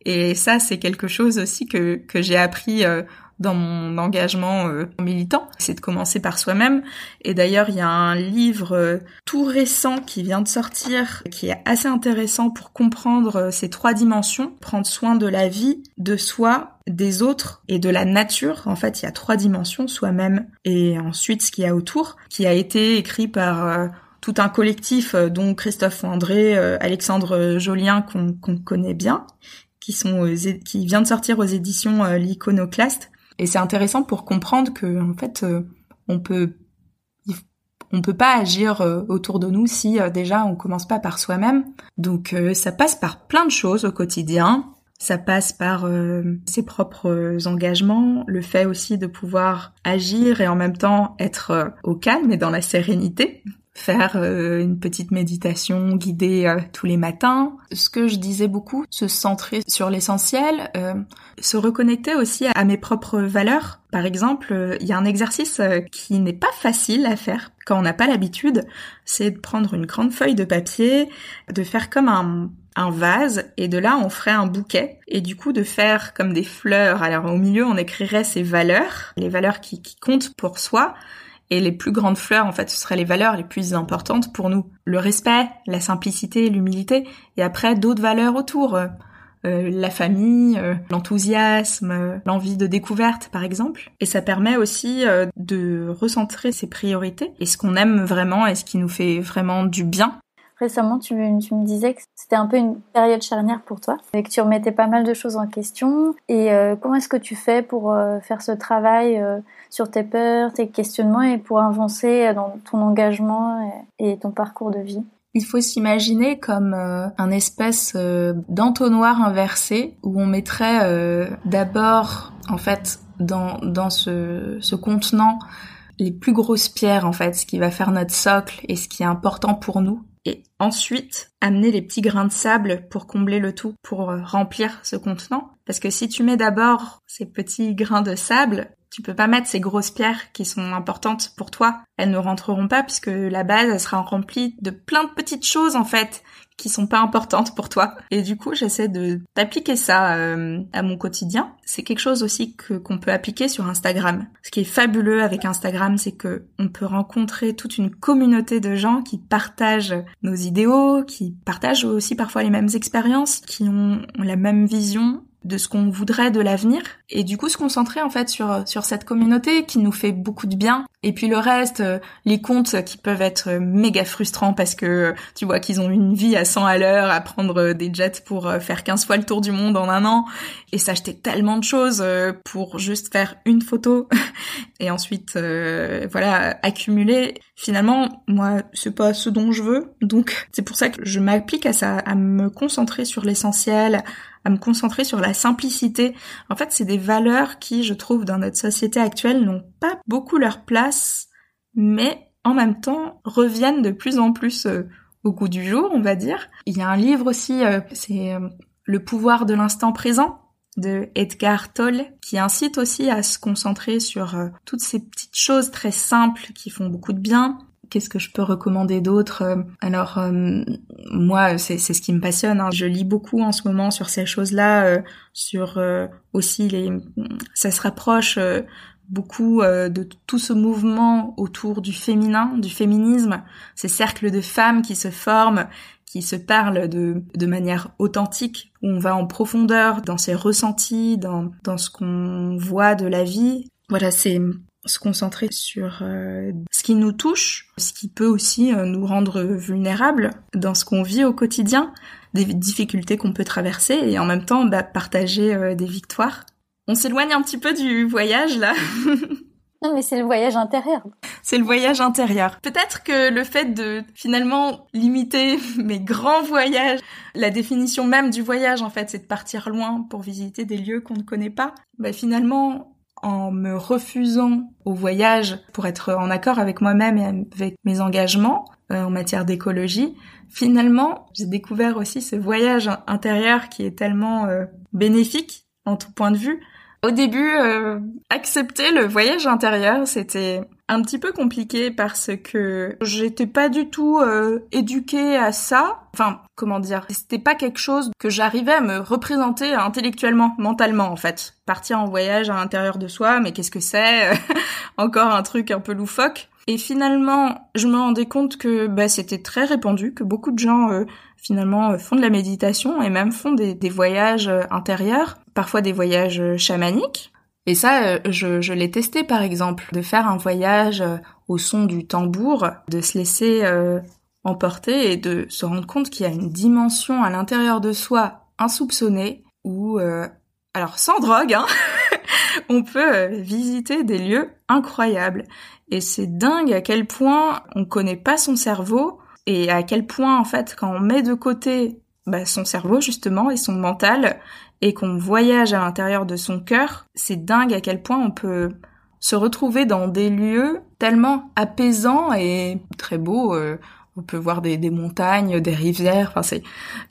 Et ça, c'est quelque chose aussi que, que j'ai appris dans mon engagement euh, militant, c'est de commencer par soi-même. Et d'ailleurs, il y a un livre euh, tout récent qui vient de sortir, qui est assez intéressant pour comprendre euh, ces trois dimensions, prendre soin de la vie, de soi, des autres et de la nature. En fait, il y a trois dimensions, soi-même et ensuite ce qu'il y a autour, qui a été écrit par tout un collectif dont Christophe André, Alexandre Jolien qu'on connaît bien qui sont qui vient de sortir aux éditions l'Iconoclaste. Et c'est intéressant pour comprendre que en fait, on peut on peut pas agir autour de nous si déjà on commence pas par soi-même. Donc ça passe par plein de choses au quotidien. Ça passe par ses propres engagements, le fait aussi de pouvoir agir et en même temps être au calme et dans la sérénité faire euh, une petite méditation guidée euh, tous les matins. Ce que je disais beaucoup, se centrer sur l'essentiel, euh, se reconnecter aussi à mes propres valeurs. Par exemple, il y a un exercice qui n'est pas facile à faire quand on n'a pas l'habitude, c'est de prendre une grande feuille de papier, de faire comme un, un vase et de là on ferait un bouquet et du coup de faire comme des fleurs. Alors au milieu on écrirait ces valeurs, les valeurs qui, qui comptent pour soi et les plus grandes fleurs, en fait, ce seraient les valeurs les plus importantes pour nous. Le respect, la simplicité, l'humilité, et après d'autres valeurs autour. Euh, euh, la famille, euh, l'enthousiasme, l'envie de découverte par exemple. Et ça permet aussi de recentrer ses priorités et ce qu'on aime vraiment et ce qui nous fait vraiment du bien Récemment, tu, me disais que c'était un peu une période charnière pour toi et que tu remettais pas mal de choses en question. Et comment est-ce que tu fais pour faire ce travail sur tes peurs, tes questionnements et pour avancer dans ton engagement et, ton parcours de vie il faut s'imaginer comme un espèce d'entonnoir inversé où on mettrait d'abord, en fait, dans, dans ce, ce contenant les plus grosses pierres, en fait, ce qui va faire notre socle et ce qui est important pour nous et ensuite amener les petits grains de sable pour combler le tout, pour euh, remplir ce contenant. Parce que si tu mets d'abord ces petits grains de sable, tu peux pas mettre ces grosses pierres qui sont importantes pour toi. Elles ne rentreront pas puisque la base elle sera remplie de plein de petites choses en fait qui sont pas importantes pour toi. Et du coup, j'essaie de d'appliquer ça euh, à mon quotidien. C'est quelque chose aussi qu'on peut appliquer sur Instagram. Ce qui est fabuleux avec Instagram, c'est que on peut rencontrer toute une communauté de gens qui partagent nos idéaux, qui partagent aussi parfois les mêmes expériences, qui ont la même vision de ce qu'on voudrait de l'avenir. Et du coup se concentrer en fait sur sur cette communauté qui nous fait beaucoup de bien. Et puis le reste euh, les comptes qui peuvent être méga frustrants parce que tu vois qu'ils ont une vie à 100 à l'heure à prendre des jets pour euh, faire 15 fois le tour du monde en un an et s'acheter tellement de choses euh, pour juste faire une photo et ensuite voilà accumuler. Finalement moi c'est pas ce dont je veux. Donc c'est pour ça que je m'applique à ça à me concentrer sur l'essentiel à me concentrer sur la simplicité. En fait, c'est des valeurs qui, je trouve, dans notre société actuelle, n'ont pas beaucoup leur place, mais en même temps reviennent de plus en plus euh, au goût du jour, on va dire. Il y a un livre aussi, euh, c'est euh, Le pouvoir de l'instant présent de Edgar Tolle, qui incite aussi à se concentrer sur toutes ces petites choses très simples qui font beaucoup de bien, Qu'est-ce que je peux recommander d'autre euh, Alors euh, moi, c'est ce qui me passionne. Hein. Je lis beaucoup en ce moment sur ces choses-là, euh, sur aussi les. Ça se rapproche beaucoup de tout ce mouvement autour du féminin, du féminisme, ces cercles de femmes qui se forment, qui se parlent de, de manière authentique, où on va en profondeur dans ses ressentis, dans, dans ce qu'on voit de la vie. Voilà, c'est se concentrer sur euh, ce qui nous touche, ce qui peut aussi euh, nous rendre vulnérables dans ce qu'on vit au quotidien, des difficultés qu'on peut traverser et en même temps bah, partager euh, des victoires. On s'éloigne un petit peu du voyage là. non mais c'est le voyage intérieur. C'est le voyage intérieur. Peut-être que le fait de finalement limiter mes grands voyages, la définition même du voyage en fait, c'est de partir loin pour visiter des lieux qu'on ne connaît pas. Bah finalement, en me refusant au voyage pour être en accord avec moi-même et avec mes engagements euh, en matière d'écologie, finalement, j'ai découvert aussi ce voyage intérieur qui est tellement euh, bénéfique en tout point de vue. Au début, euh, accepter le voyage intérieur, c'était un petit peu compliqué parce que j'étais pas du tout euh, éduquée à ça. Enfin, comment dire, c'était pas quelque chose que j'arrivais à me représenter intellectuellement, mentalement en fait. Partir en voyage à l'intérieur de soi, mais qu'est-ce que c'est Encore un truc un peu loufoque. Et finalement, je me rendais compte que bah, c'était très répandu, que beaucoup de gens euh, finalement font de la méditation et même font des, des voyages euh, intérieurs, parfois des voyages chamaniques. Et ça, euh, je, l'ai testé par exemple, de faire un voyage euh, au son du tambour, de se laisser euh, emporter et de se rendre compte qu'il y a une dimension à l'intérieur de soi insoupçonnée où, alors sans drogue, hein, on peut visiter des lieux incroyables. Et c'est dingue à quel point on connaît pas son cerveau et à quel point en fait quand on met de côté bah, son cerveau justement et son mental et qu'on voyage à l'intérieur de son cœur, c'est dingue à quel point on peut se retrouver dans des lieux tellement apaisants et très beaux. Euh, on peut voir des, montagnes, des rivières. Enfin, c'est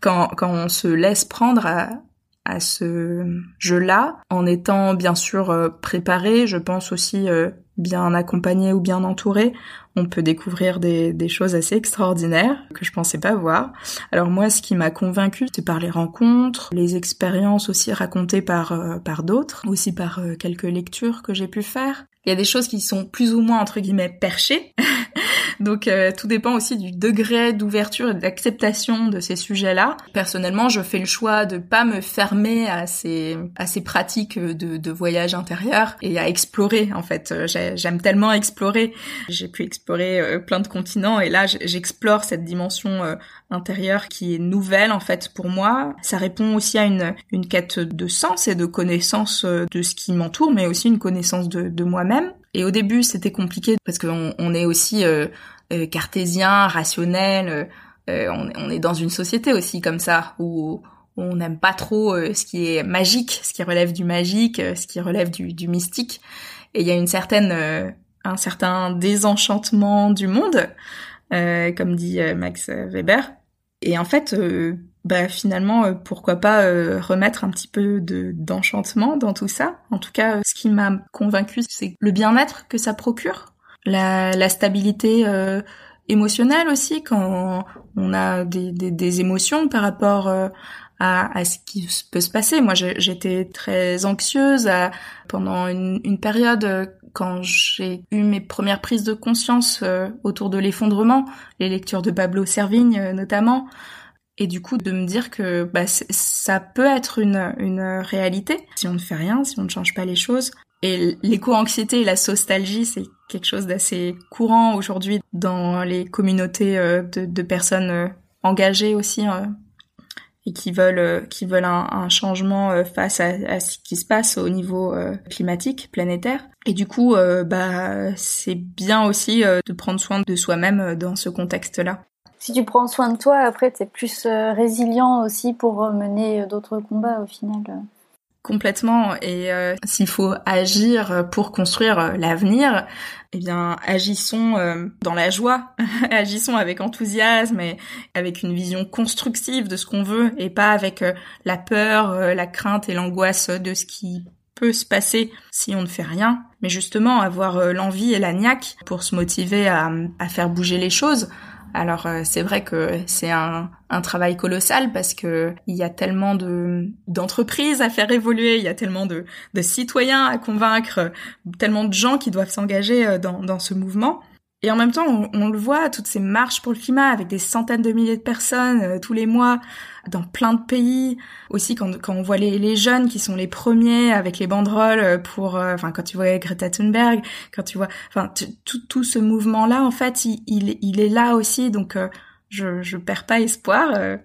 quand quand on se laisse prendre à, à ce jeu-là, en étant bien sûr euh, préparé, je pense aussi euh, bien accompagné ou bien entouré, on peut découvrir des, choses assez extraordinaires que je pensais pas voir. Alors moi, ce qui m'a convaincu, c'est par les rencontres, les expériences aussi racontées par euh, par d'autres, aussi par euh, quelques lectures que j'ai pu faire. Il y a des choses qui sont plus ou moins entre guillemets perchées. Donc euh, tout dépend aussi du degré d'ouverture et d'acceptation de ces sujets-là. Personnellement, je fais le choix de pas me fermer à ces à ces pratiques de, de voyage intérieur et à explorer. En fait, j'aime tellement explorer. J'ai pu explorer euh, plein de continents et là j'explore cette dimension euh, intérieure qui est nouvelle en fait pour moi. Ça répond aussi à une, une quête de sens et de connaissance euh, de ce qui m'entoure, mais aussi une connaissance de, de moi-même. Et au début c'était compliqué parce qu'on on est aussi cartésien, rationnel. On, on, est dans une société aussi comme ça où on n'aime pas trop ce qui est magique, ce qui relève du magique, ce qui relève du, du mystique. Et il y a une certaine un certain désenchantement du monde, euh, comme dit euh, Max Weber. Et en fait, euh, bah finalement, pourquoi pas remettre un petit peu de d'enchantement dans tout ça. En tout cas, ce qui m'a convaincu, c'est le bien-être que ça procure, la, la stabilité émotionnelle aussi quand on a des, des, des émotions par rapport à, à, ce qui peut se passer. Moi, j'étais très anxieuse à, pendant une, une, période quand j'ai eu mes premières prises de conscience euh, autour de l'effondrement, les lectures de Pablo Servigne euh, notamment, et du coup de me dire que bah, ça peut être une, une réalité si on ne fait rien, si on ne change pas les choses. Et l'éco-anxiété et la nostalgie, c'est quelque chose d'assez courant aujourd'hui dans les communautés euh, de, de, personnes engagées aussi et qui veulent euh, qui veulent un, changement euh, face à, à, ce qui se passe au niveau euh, climatique planétaire et du coup bah c'est bien aussi de prendre soin de soi-même dans ce contexte-là. Si tu prends soin de toi, après t'es plus résilient aussi pour mener d'autres combats au final. Complètement. Et s'il faut agir pour construire l'avenir, eh bien, agissons euh, dans la joie, agissons avec enthousiasme et avec une vision constructive de ce qu'on veut et pas avec euh, la peur, euh, la crainte et l'angoisse de ce qui peut se passer si on ne fait rien, mais justement avoir l'envie et la niaque pour se motiver à faire bouger les choses, alors euh, c'est vrai que c'est un, un, travail colossal parce que il y a tellement de d'entreprises à faire évoluer, il y a tellement de, de citoyens à convaincre, tellement de gens qui doivent s'engager euh, dans, dans ce mouvement. Et en même temps, on, on, le voit, toutes ces marches pour le climat avec des centaines de milliers de personnes euh, tous les mois dans plein de pays. Aussi, quand, quand on voit les, les, jeunes qui sont les premiers avec les banderoles euh, pour, euh, enfin, quand tu vois Greta Thunberg, quand tu vois, enfin, tout, tout ce mouvement-là, en fait, il, il, il, est là aussi. Donc, je, je perds pas espoir.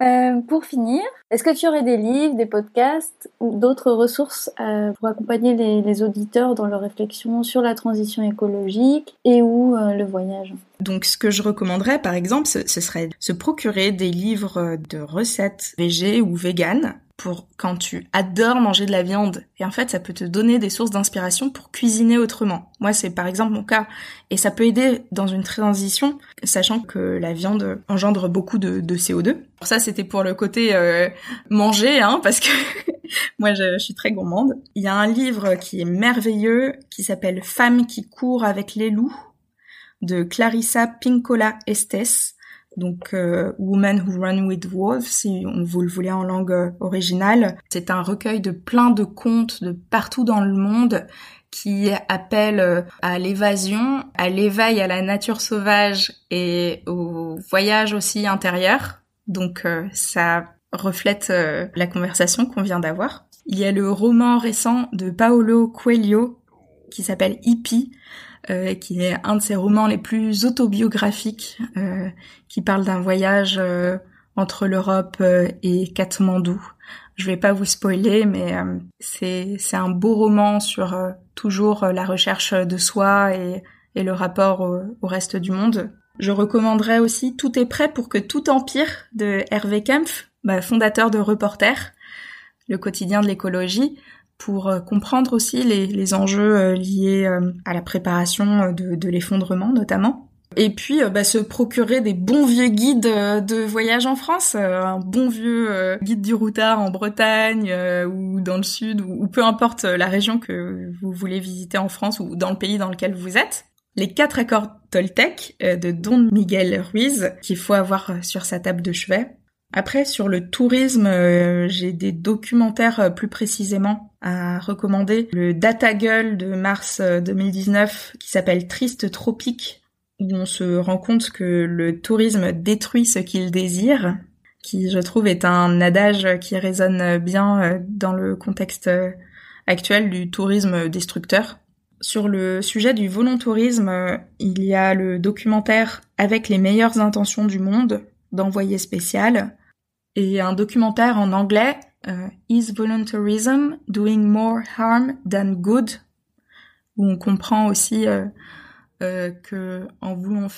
Euh, pour finir, est-ce que tu aurais des livres, des podcasts ou d'autres ressources euh, pour accompagner les, auditeurs dans leur réflexion sur la transition écologique et ou euh, le voyage? Donc ce que je recommanderais par exemple, ce, ce serait se procurer des livres de recettes végé ou véganes pour quand tu adores manger de la viande. Et en fait, ça peut te donner des sources d'inspiration pour cuisiner autrement. Moi, c'est par exemple mon cas. Et ça peut aider dans une transition, sachant que la viande engendre beaucoup de, de CO2. Ça, c'était pour le côté euh, manger, hein, parce que moi, je, je, suis très gourmande. Il y a un livre qui est merveilleux, qui s'appelle Femmes qui courent avec les loups, de Clarissa Pincola Estes donc euh, Who Run with Wolves, si on vous le voulez en langue euh, originale. C'est un recueil de plein de contes de partout dans le monde qui appelle euh, à l'évasion, à l'éveil à la nature sauvage et au voyage aussi intérieur. Donc ça reflète la conversation qu'on vient d'avoir. Il y a le roman récent de Paolo Coelho qui s'appelle Hippie, euh, qui est un de ses romans les plus autobiographiques, euh, qui parle d'un voyage euh, entre l'Europe et Katmandou, Je vais pas vous spoiler, mais c'est c'est un beau roman sur toujours la recherche de soi et, et le rapport au, reste du monde. Je recommanderais aussi Tout est prêt pour que tout empire de Hervé Kempf, bah, fondateur de Reporter, le quotidien de l'écologie, pour comprendre aussi les, enjeux liés à la préparation de, l'effondrement notamment. Et puis, euh, bah, se procurer des bons vieux guides euh, de voyage en France, euh, un bon vieux guide du routard en Bretagne ou dans le sud, ou, peu importe la région que vous voulez visiter en France ou dans le pays dans lequel vous êtes. Les quatre accords Toltec de Don Miguel Ruiz qu'il faut avoir sur sa table de chevet. Après, sur le tourisme, j'ai des documentaires plus précisément à recommander. Le Data de mars 2019 qui s'appelle Triste Tropique où on se rend compte que le tourisme détruit ce qu'il désire, qui je trouve est un adage qui résonne bien euh, dans le contexte euh, actuel du tourisme destructeur. Sur le sujet du volontourisme, euh, il y a le documentaire Avec les meilleures intentions du monde d'envoyé spécial et un documentaire en anglais Is voluntarism doing more harm than good? Où on comprend aussi euh, que en voulant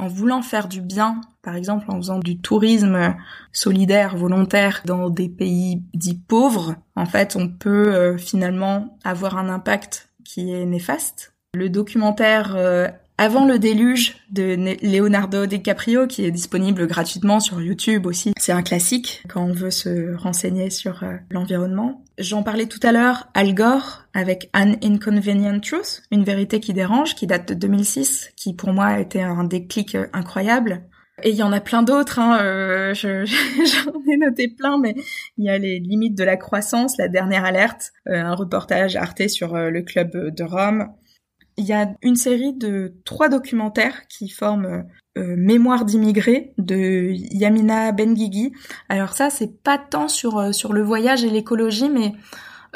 en voulant faire du bien, par exemple en faisant du tourisme solidaire, volontaire dans des pays dits pauvres, en fait, on peut euh, finalement avoir un impact qui est néfaste. Le documentaire euh, avant le déluge de Leonardo DiCaprio qui est disponible gratuitement sur YouTube aussi. C'est un classique quand on veut se renseigner sur euh, l'environnement. J'en parlais tout à l'heure, Al Gore avec An Inconvenient Truth, une vérité qui dérange, qui date de 2006, qui pour moi a été un déclic euh, incroyable. Et il y en a plein d'autres, hein, euh, j'en ai noté plein, mais il y a les limites de la croissance, la dernière alerte, un reportage Arte sur le club de Rome, il y a une série de trois documentaires qui forment euh, Mémoire d'immigrés de Yamina Benguigui. Alors ça, c'est pas tant sur euh, sur le voyage et l'écologie, mais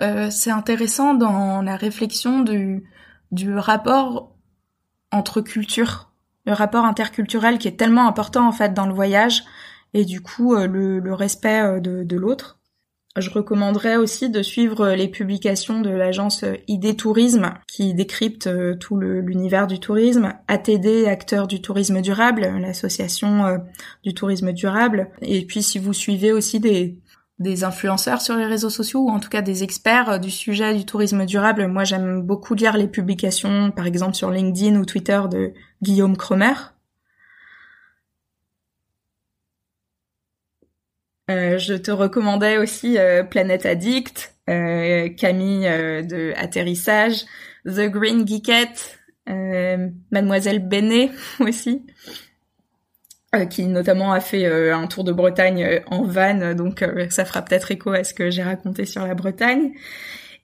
euh, c'est intéressant dans la réflexion du du rapport entre cultures, le rapport interculturel qui est tellement important en fait dans le voyage et du coup le, respect de l'autre. Je recommanderais aussi de suivre les publications de l'agence ID Tourisme qui décrypte euh, tout l'univers du tourisme, ATD, acteur du tourisme durable, l'association euh, du tourisme durable. Et puis si vous suivez aussi des, des influenceurs sur les réseaux sociaux ou en tout cas des experts euh, du sujet du tourisme durable, moi j'aime beaucoup lire les publications par exemple sur LinkedIn ou Twitter de Guillaume Cromer Euh, je te recommandais aussi euh, Planète Addict, euh, Camille de Atterrissage, The Green Geekette, Mademoiselle Benet aussi, qui notamment a fait un tour de Bretagne en van, donc ça fera peut-être écho à ce que j'ai raconté sur la Bretagne.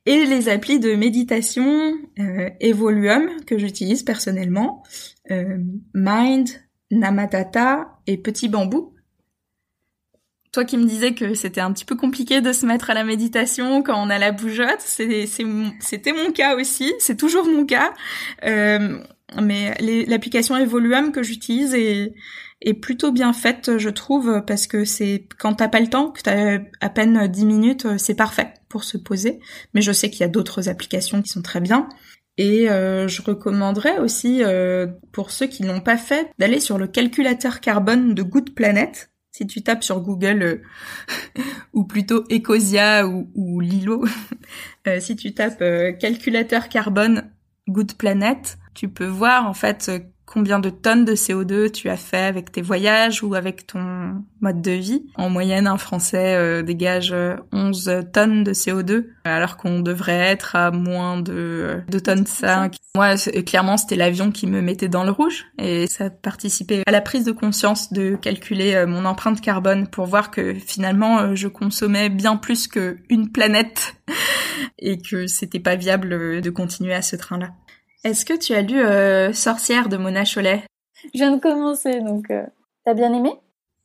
Et les applis de méditation Evoluum que j'utilise personnellement, Mind, Namatata et Petit Bambou toi qui me disais que c'était un petit peu compliqué de se mettre à la méditation quand on a la bougeotte, c'était mon cas aussi, c'est toujours mon cas. Euh, mais l'application Evoluum que j'utilise est, est plutôt bien faite, je trouve, parce que c'est quand t'as pas le temps, que t'as à peine 10 minutes, c'est parfait pour se poser. Mais je sais qu'il y a d'autres applications qui sont très bien. Et euh, je recommanderais aussi, euh, pour ceux qui l'ont pas fait, d'aller sur le calculateur carbone de Good Planet si tu tapes sur Google euh, ou plutôt Ecosia ou, Lilo, euh, si tu tapes euh, calculateur carbone Good Planet, tu peux voir en fait combien de tonnes de CO2 tu as fait avec tes voyages ou avec ton mode de vie. En moyenne, un Français euh, dégage 11 euh, tonnes de CO2, alors qu'on devrait être à moins de 2 tonnes 5. Moi, clairement, c'était l'avion qui me mettait dans le rouge et ça participait à la prise de conscience de calculer euh, mon empreinte carbone pour voir que finalement, je consommais bien plus qu'une planète et que c'était pas viable de continuer à ce train-là. Est-ce que tu as lu euh, Sorcière de Mona Chollet Je viens de commencer, donc euh, t'as bien aimé?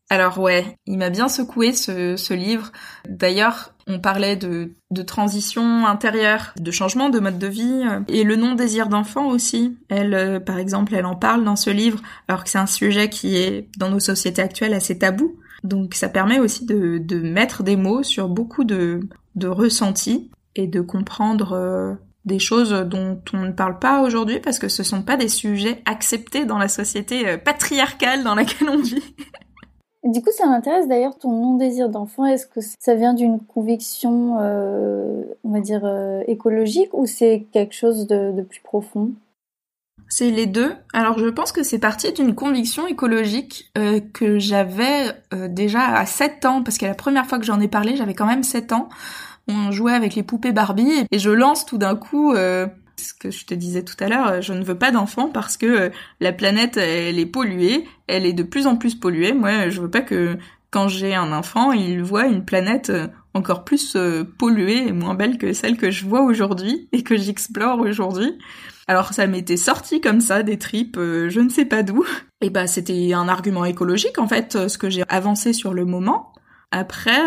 Alors ouais, il m'a bien secoué ce, ce livre. D'ailleurs, on parlait de, de transition intérieure, de changement de mode de vie, euh, et le non-désir d'enfant aussi. Elle, par exemple, elle en parle dans ce livre, alors que c'est un sujet qui est, dans nos sociétés actuelles, assez tabou. Donc ça permet aussi de, de mettre des mots sur beaucoup de, de ressentis et de comprendre des choses dont on ne parle pas aujourd'hui parce que ce sont pas des sujets acceptés dans la société euh, patriarcale dans laquelle on vit. Du coup, ça m'intéresse d'ailleurs ton non-désir d'enfant. Est-ce que ça vient d'une conviction, euh, on va dire, euh, écologique ou c'est quelque chose de, de plus profond? C'est les deux. Alors, je pense que c'est parti d'une conviction écologique euh, que j'avais déjà à 7 ans, parce que la première fois que j'en ai parlé, j'avais quand même 7 ans. On jouait avec les poupées Barbie et je lance tout d'un coup euh, ce que je te disais tout à l'heure, je ne veux pas d'enfants parce que euh, la planète, elle est polluée, elle est de plus en plus polluée. Moi, je veux pas que quand j'ai un enfant, il voit une planète euh, encore plus euh, polluée et moins belle que celle que je vois aujourd'hui et que j'explore aujourd'hui. Alors ça m'était sorti comme ça des tripes, je ne sais pas d'où. Et bah c'était un argument écologique en fait, ce que j'ai avancé sur le moment. Après,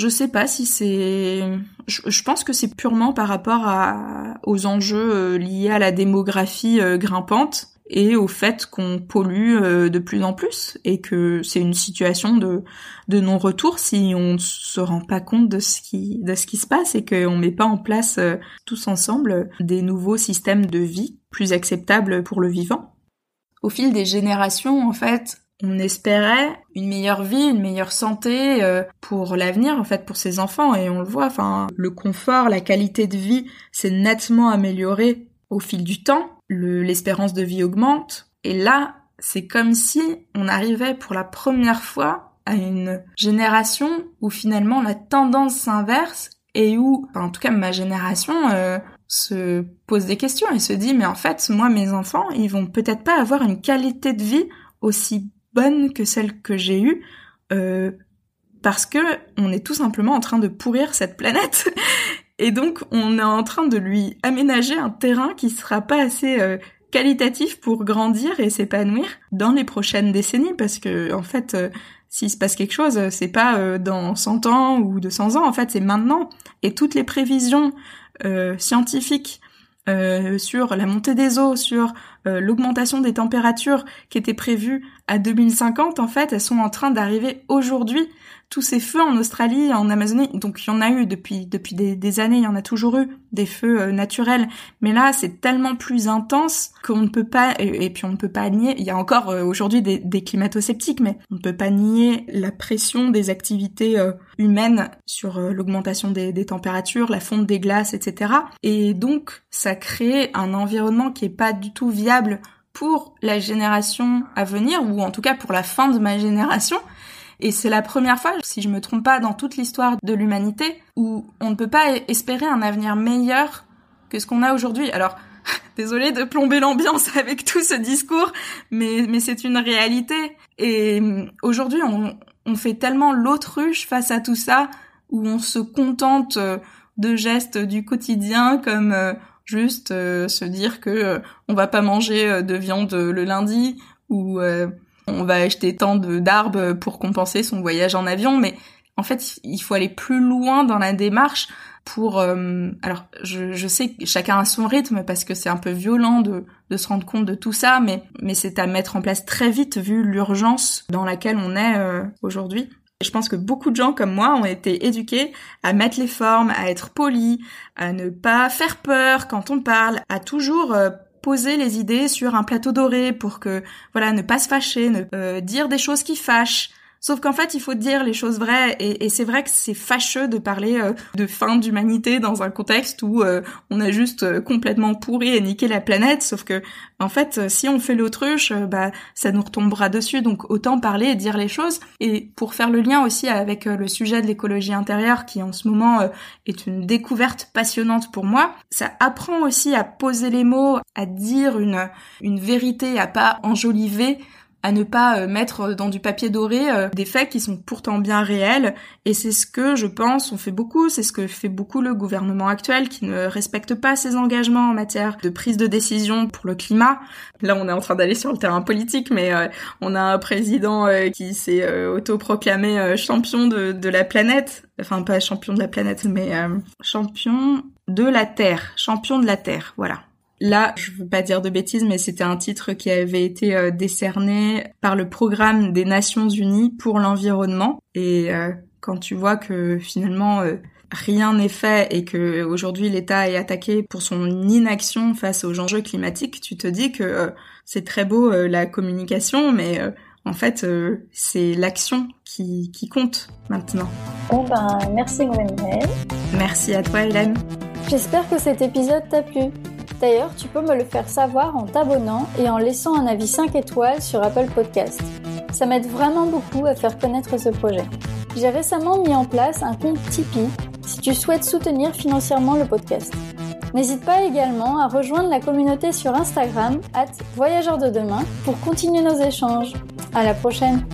je sais pas si c'est. Je, pense que c'est purement par rapport aux enjeux euh, liés à la démographie euh, grimpante et au fait qu'on pollue euh, de plus en plus et que c'est une situation de, non-retour si on ne se rend pas compte de ce qui, de ce qui se passe et qu'on met pas en place tous ensemble des nouveaux systèmes de vie plus acceptables pour le vivant. Au fil des générations, en fait, on espérait une meilleure vie, une meilleure santé euh, pour l'avenir en fait pour ses enfants. Et on le voit enfin le confort, la qualité de vie s'est nettement amélioré au fil du temps, l'espérance de vie augmente. Et là, c'est comme si on arrivait pour la première fois à une génération où finalement la tendance s'inverse et où, en tout cas ma génération, euh, se pose des questions et se dit mais en fait moi mes enfants ils vont peut-être pas avoir une qualité de vie aussi bonne que celle que j'ai eue, euh, parce que on est tout simplement en train de pourrir cette planète. Et donc, on est en train de lui aménager un terrain qui sera pas assez euh, qualitatif pour grandir et s'épanouir dans les prochaines décennies, parce que en fait, euh, s'il se passe quelque chose, c'est pas euh, dans 100 ans ou 200 ans, en fait, c'est maintenant. Et toutes les prévisions scientifiques euh, sur la montée des eaux, sur euh, l'augmentation des températures qui étaient prévues à 2050, en fait, elles sont en train d'arriver aujourd'hui tous ces feux en Australie, en Amazonie, donc il y en a eu depuis depuis des, années, il y en a toujours eu des feux euh, naturels, mais là c'est tellement plus intense qu'on ne peut pas et, puis on ne peut pas nier. Il y a encore euh, aujourd'hui des, des climato-sceptiques, mais on ne peut pas nier la pression des activités euh, humaines sur l'augmentation des, des températures, la fonte des glaces, etc. Et donc ça crée un environnement qui est pas du tout viable pour la génération à venir, ou en tout cas pour la fin de ma génération, et c'est la première fois, si je me trompe pas, dans toute l'histoire de l'humanité, où on ne peut pas espérer un avenir meilleur que ce qu'on a aujourd'hui. Alors, désolé de plomber l'ambiance avec tout ce discours, mais, mais c'est une réalité. Et mm, aujourd'hui, on, fait tellement l'autruche face à tout ça, où on se contente euh, de gestes du quotidien comme euh, juste euh, se dire que on va pas manger de viande le lundi ou on va acheter tant de d'arbres pour compenser son voyage en avion, mais en fait, il faut aller plus loin dans la démarche pour... Euh, alors, je, sais que chacun a son rythme parce que c'est un peu violent de, se rendre compte de tout ça, mais, mais c'est à mettre en place très vite vu l'urgence dans laquelle on est euh, aujourd'hui. Je pense que beaucoup de gens comme moi ont été éduqués à mettre les formes, à être polis, à ne pas faire peur quand on parle, à toujours euh, poser les idées sur un plateau doré pour que voilà ne pas se fâcher, ne euh, dire des choses qui fâchent, Sauf qu'en fait, il faut dire les choses vraies, et, c'est vrai que c'est fâcheux de parler euh, de fin d'humanité dans un contexte où euh, on a juste euh, complètement pourri et niqué la planète. Sauf que, en fait, si on fait l'autruche, bah ça nous retombera dessus. Donc autant parler et dire les choses. Et pour faire le lien aussi avec le sujet de l'écologie intérieure, qui en ce moment est une découverte passionnante pour moi, ça apprend aussi à poser les mots, à dire une une vérité, à pas enjoliver à ne pas euh, mettre dans du papier doré euh, des faits qui sont pourtant bien réels. Et c'est ce que je pense on fait beaucoup, c'est ce que fait beaucoup le gouvernement actuel qui ne respecte pas ses engagements en matière de prise de décision pour le climat. Là, on est en train d'aller sur le terrain politique, mais euh, on a un président qui s'est autoproclamé champion de, de, la planète. Enfin, pas champion de la planète, mais champion de la Terre. Champion de la Terre, voilà Là, je veux pas dire de bêtises, mais c'était un titre qui avait été euh, décerné par le programme des Nations Unies pour l'environnement. Et euh, quand tu vois que finalement euh, rien n'est fait et que aujourd'hui l'État est attaqué pour son inaction face aux enjeux climatiques, tu te dis que c'est très beau la communication, mais en fait, c'est l'action qui, qui compte maintenant. Bon ben, merci Gwendoline. Merci à toi Hélène. J'espère que cet épisode t'a plu. D'ailleurs, tu peux me le faire savoir en t'abonnant et en laissant un avis 5 étoiles sur Apple Podcast. Ça m'aide vraiment beaucoup à faire connaître ce projet. J'ai récemment mis en place un compte Tipeee si tu souhaites soutenir financièrement le podcast. N'hésite pas également à rejoindre la communauté sur Instagram, at Voyageurs de demain, pour continuer nos échanges. À la prochaine!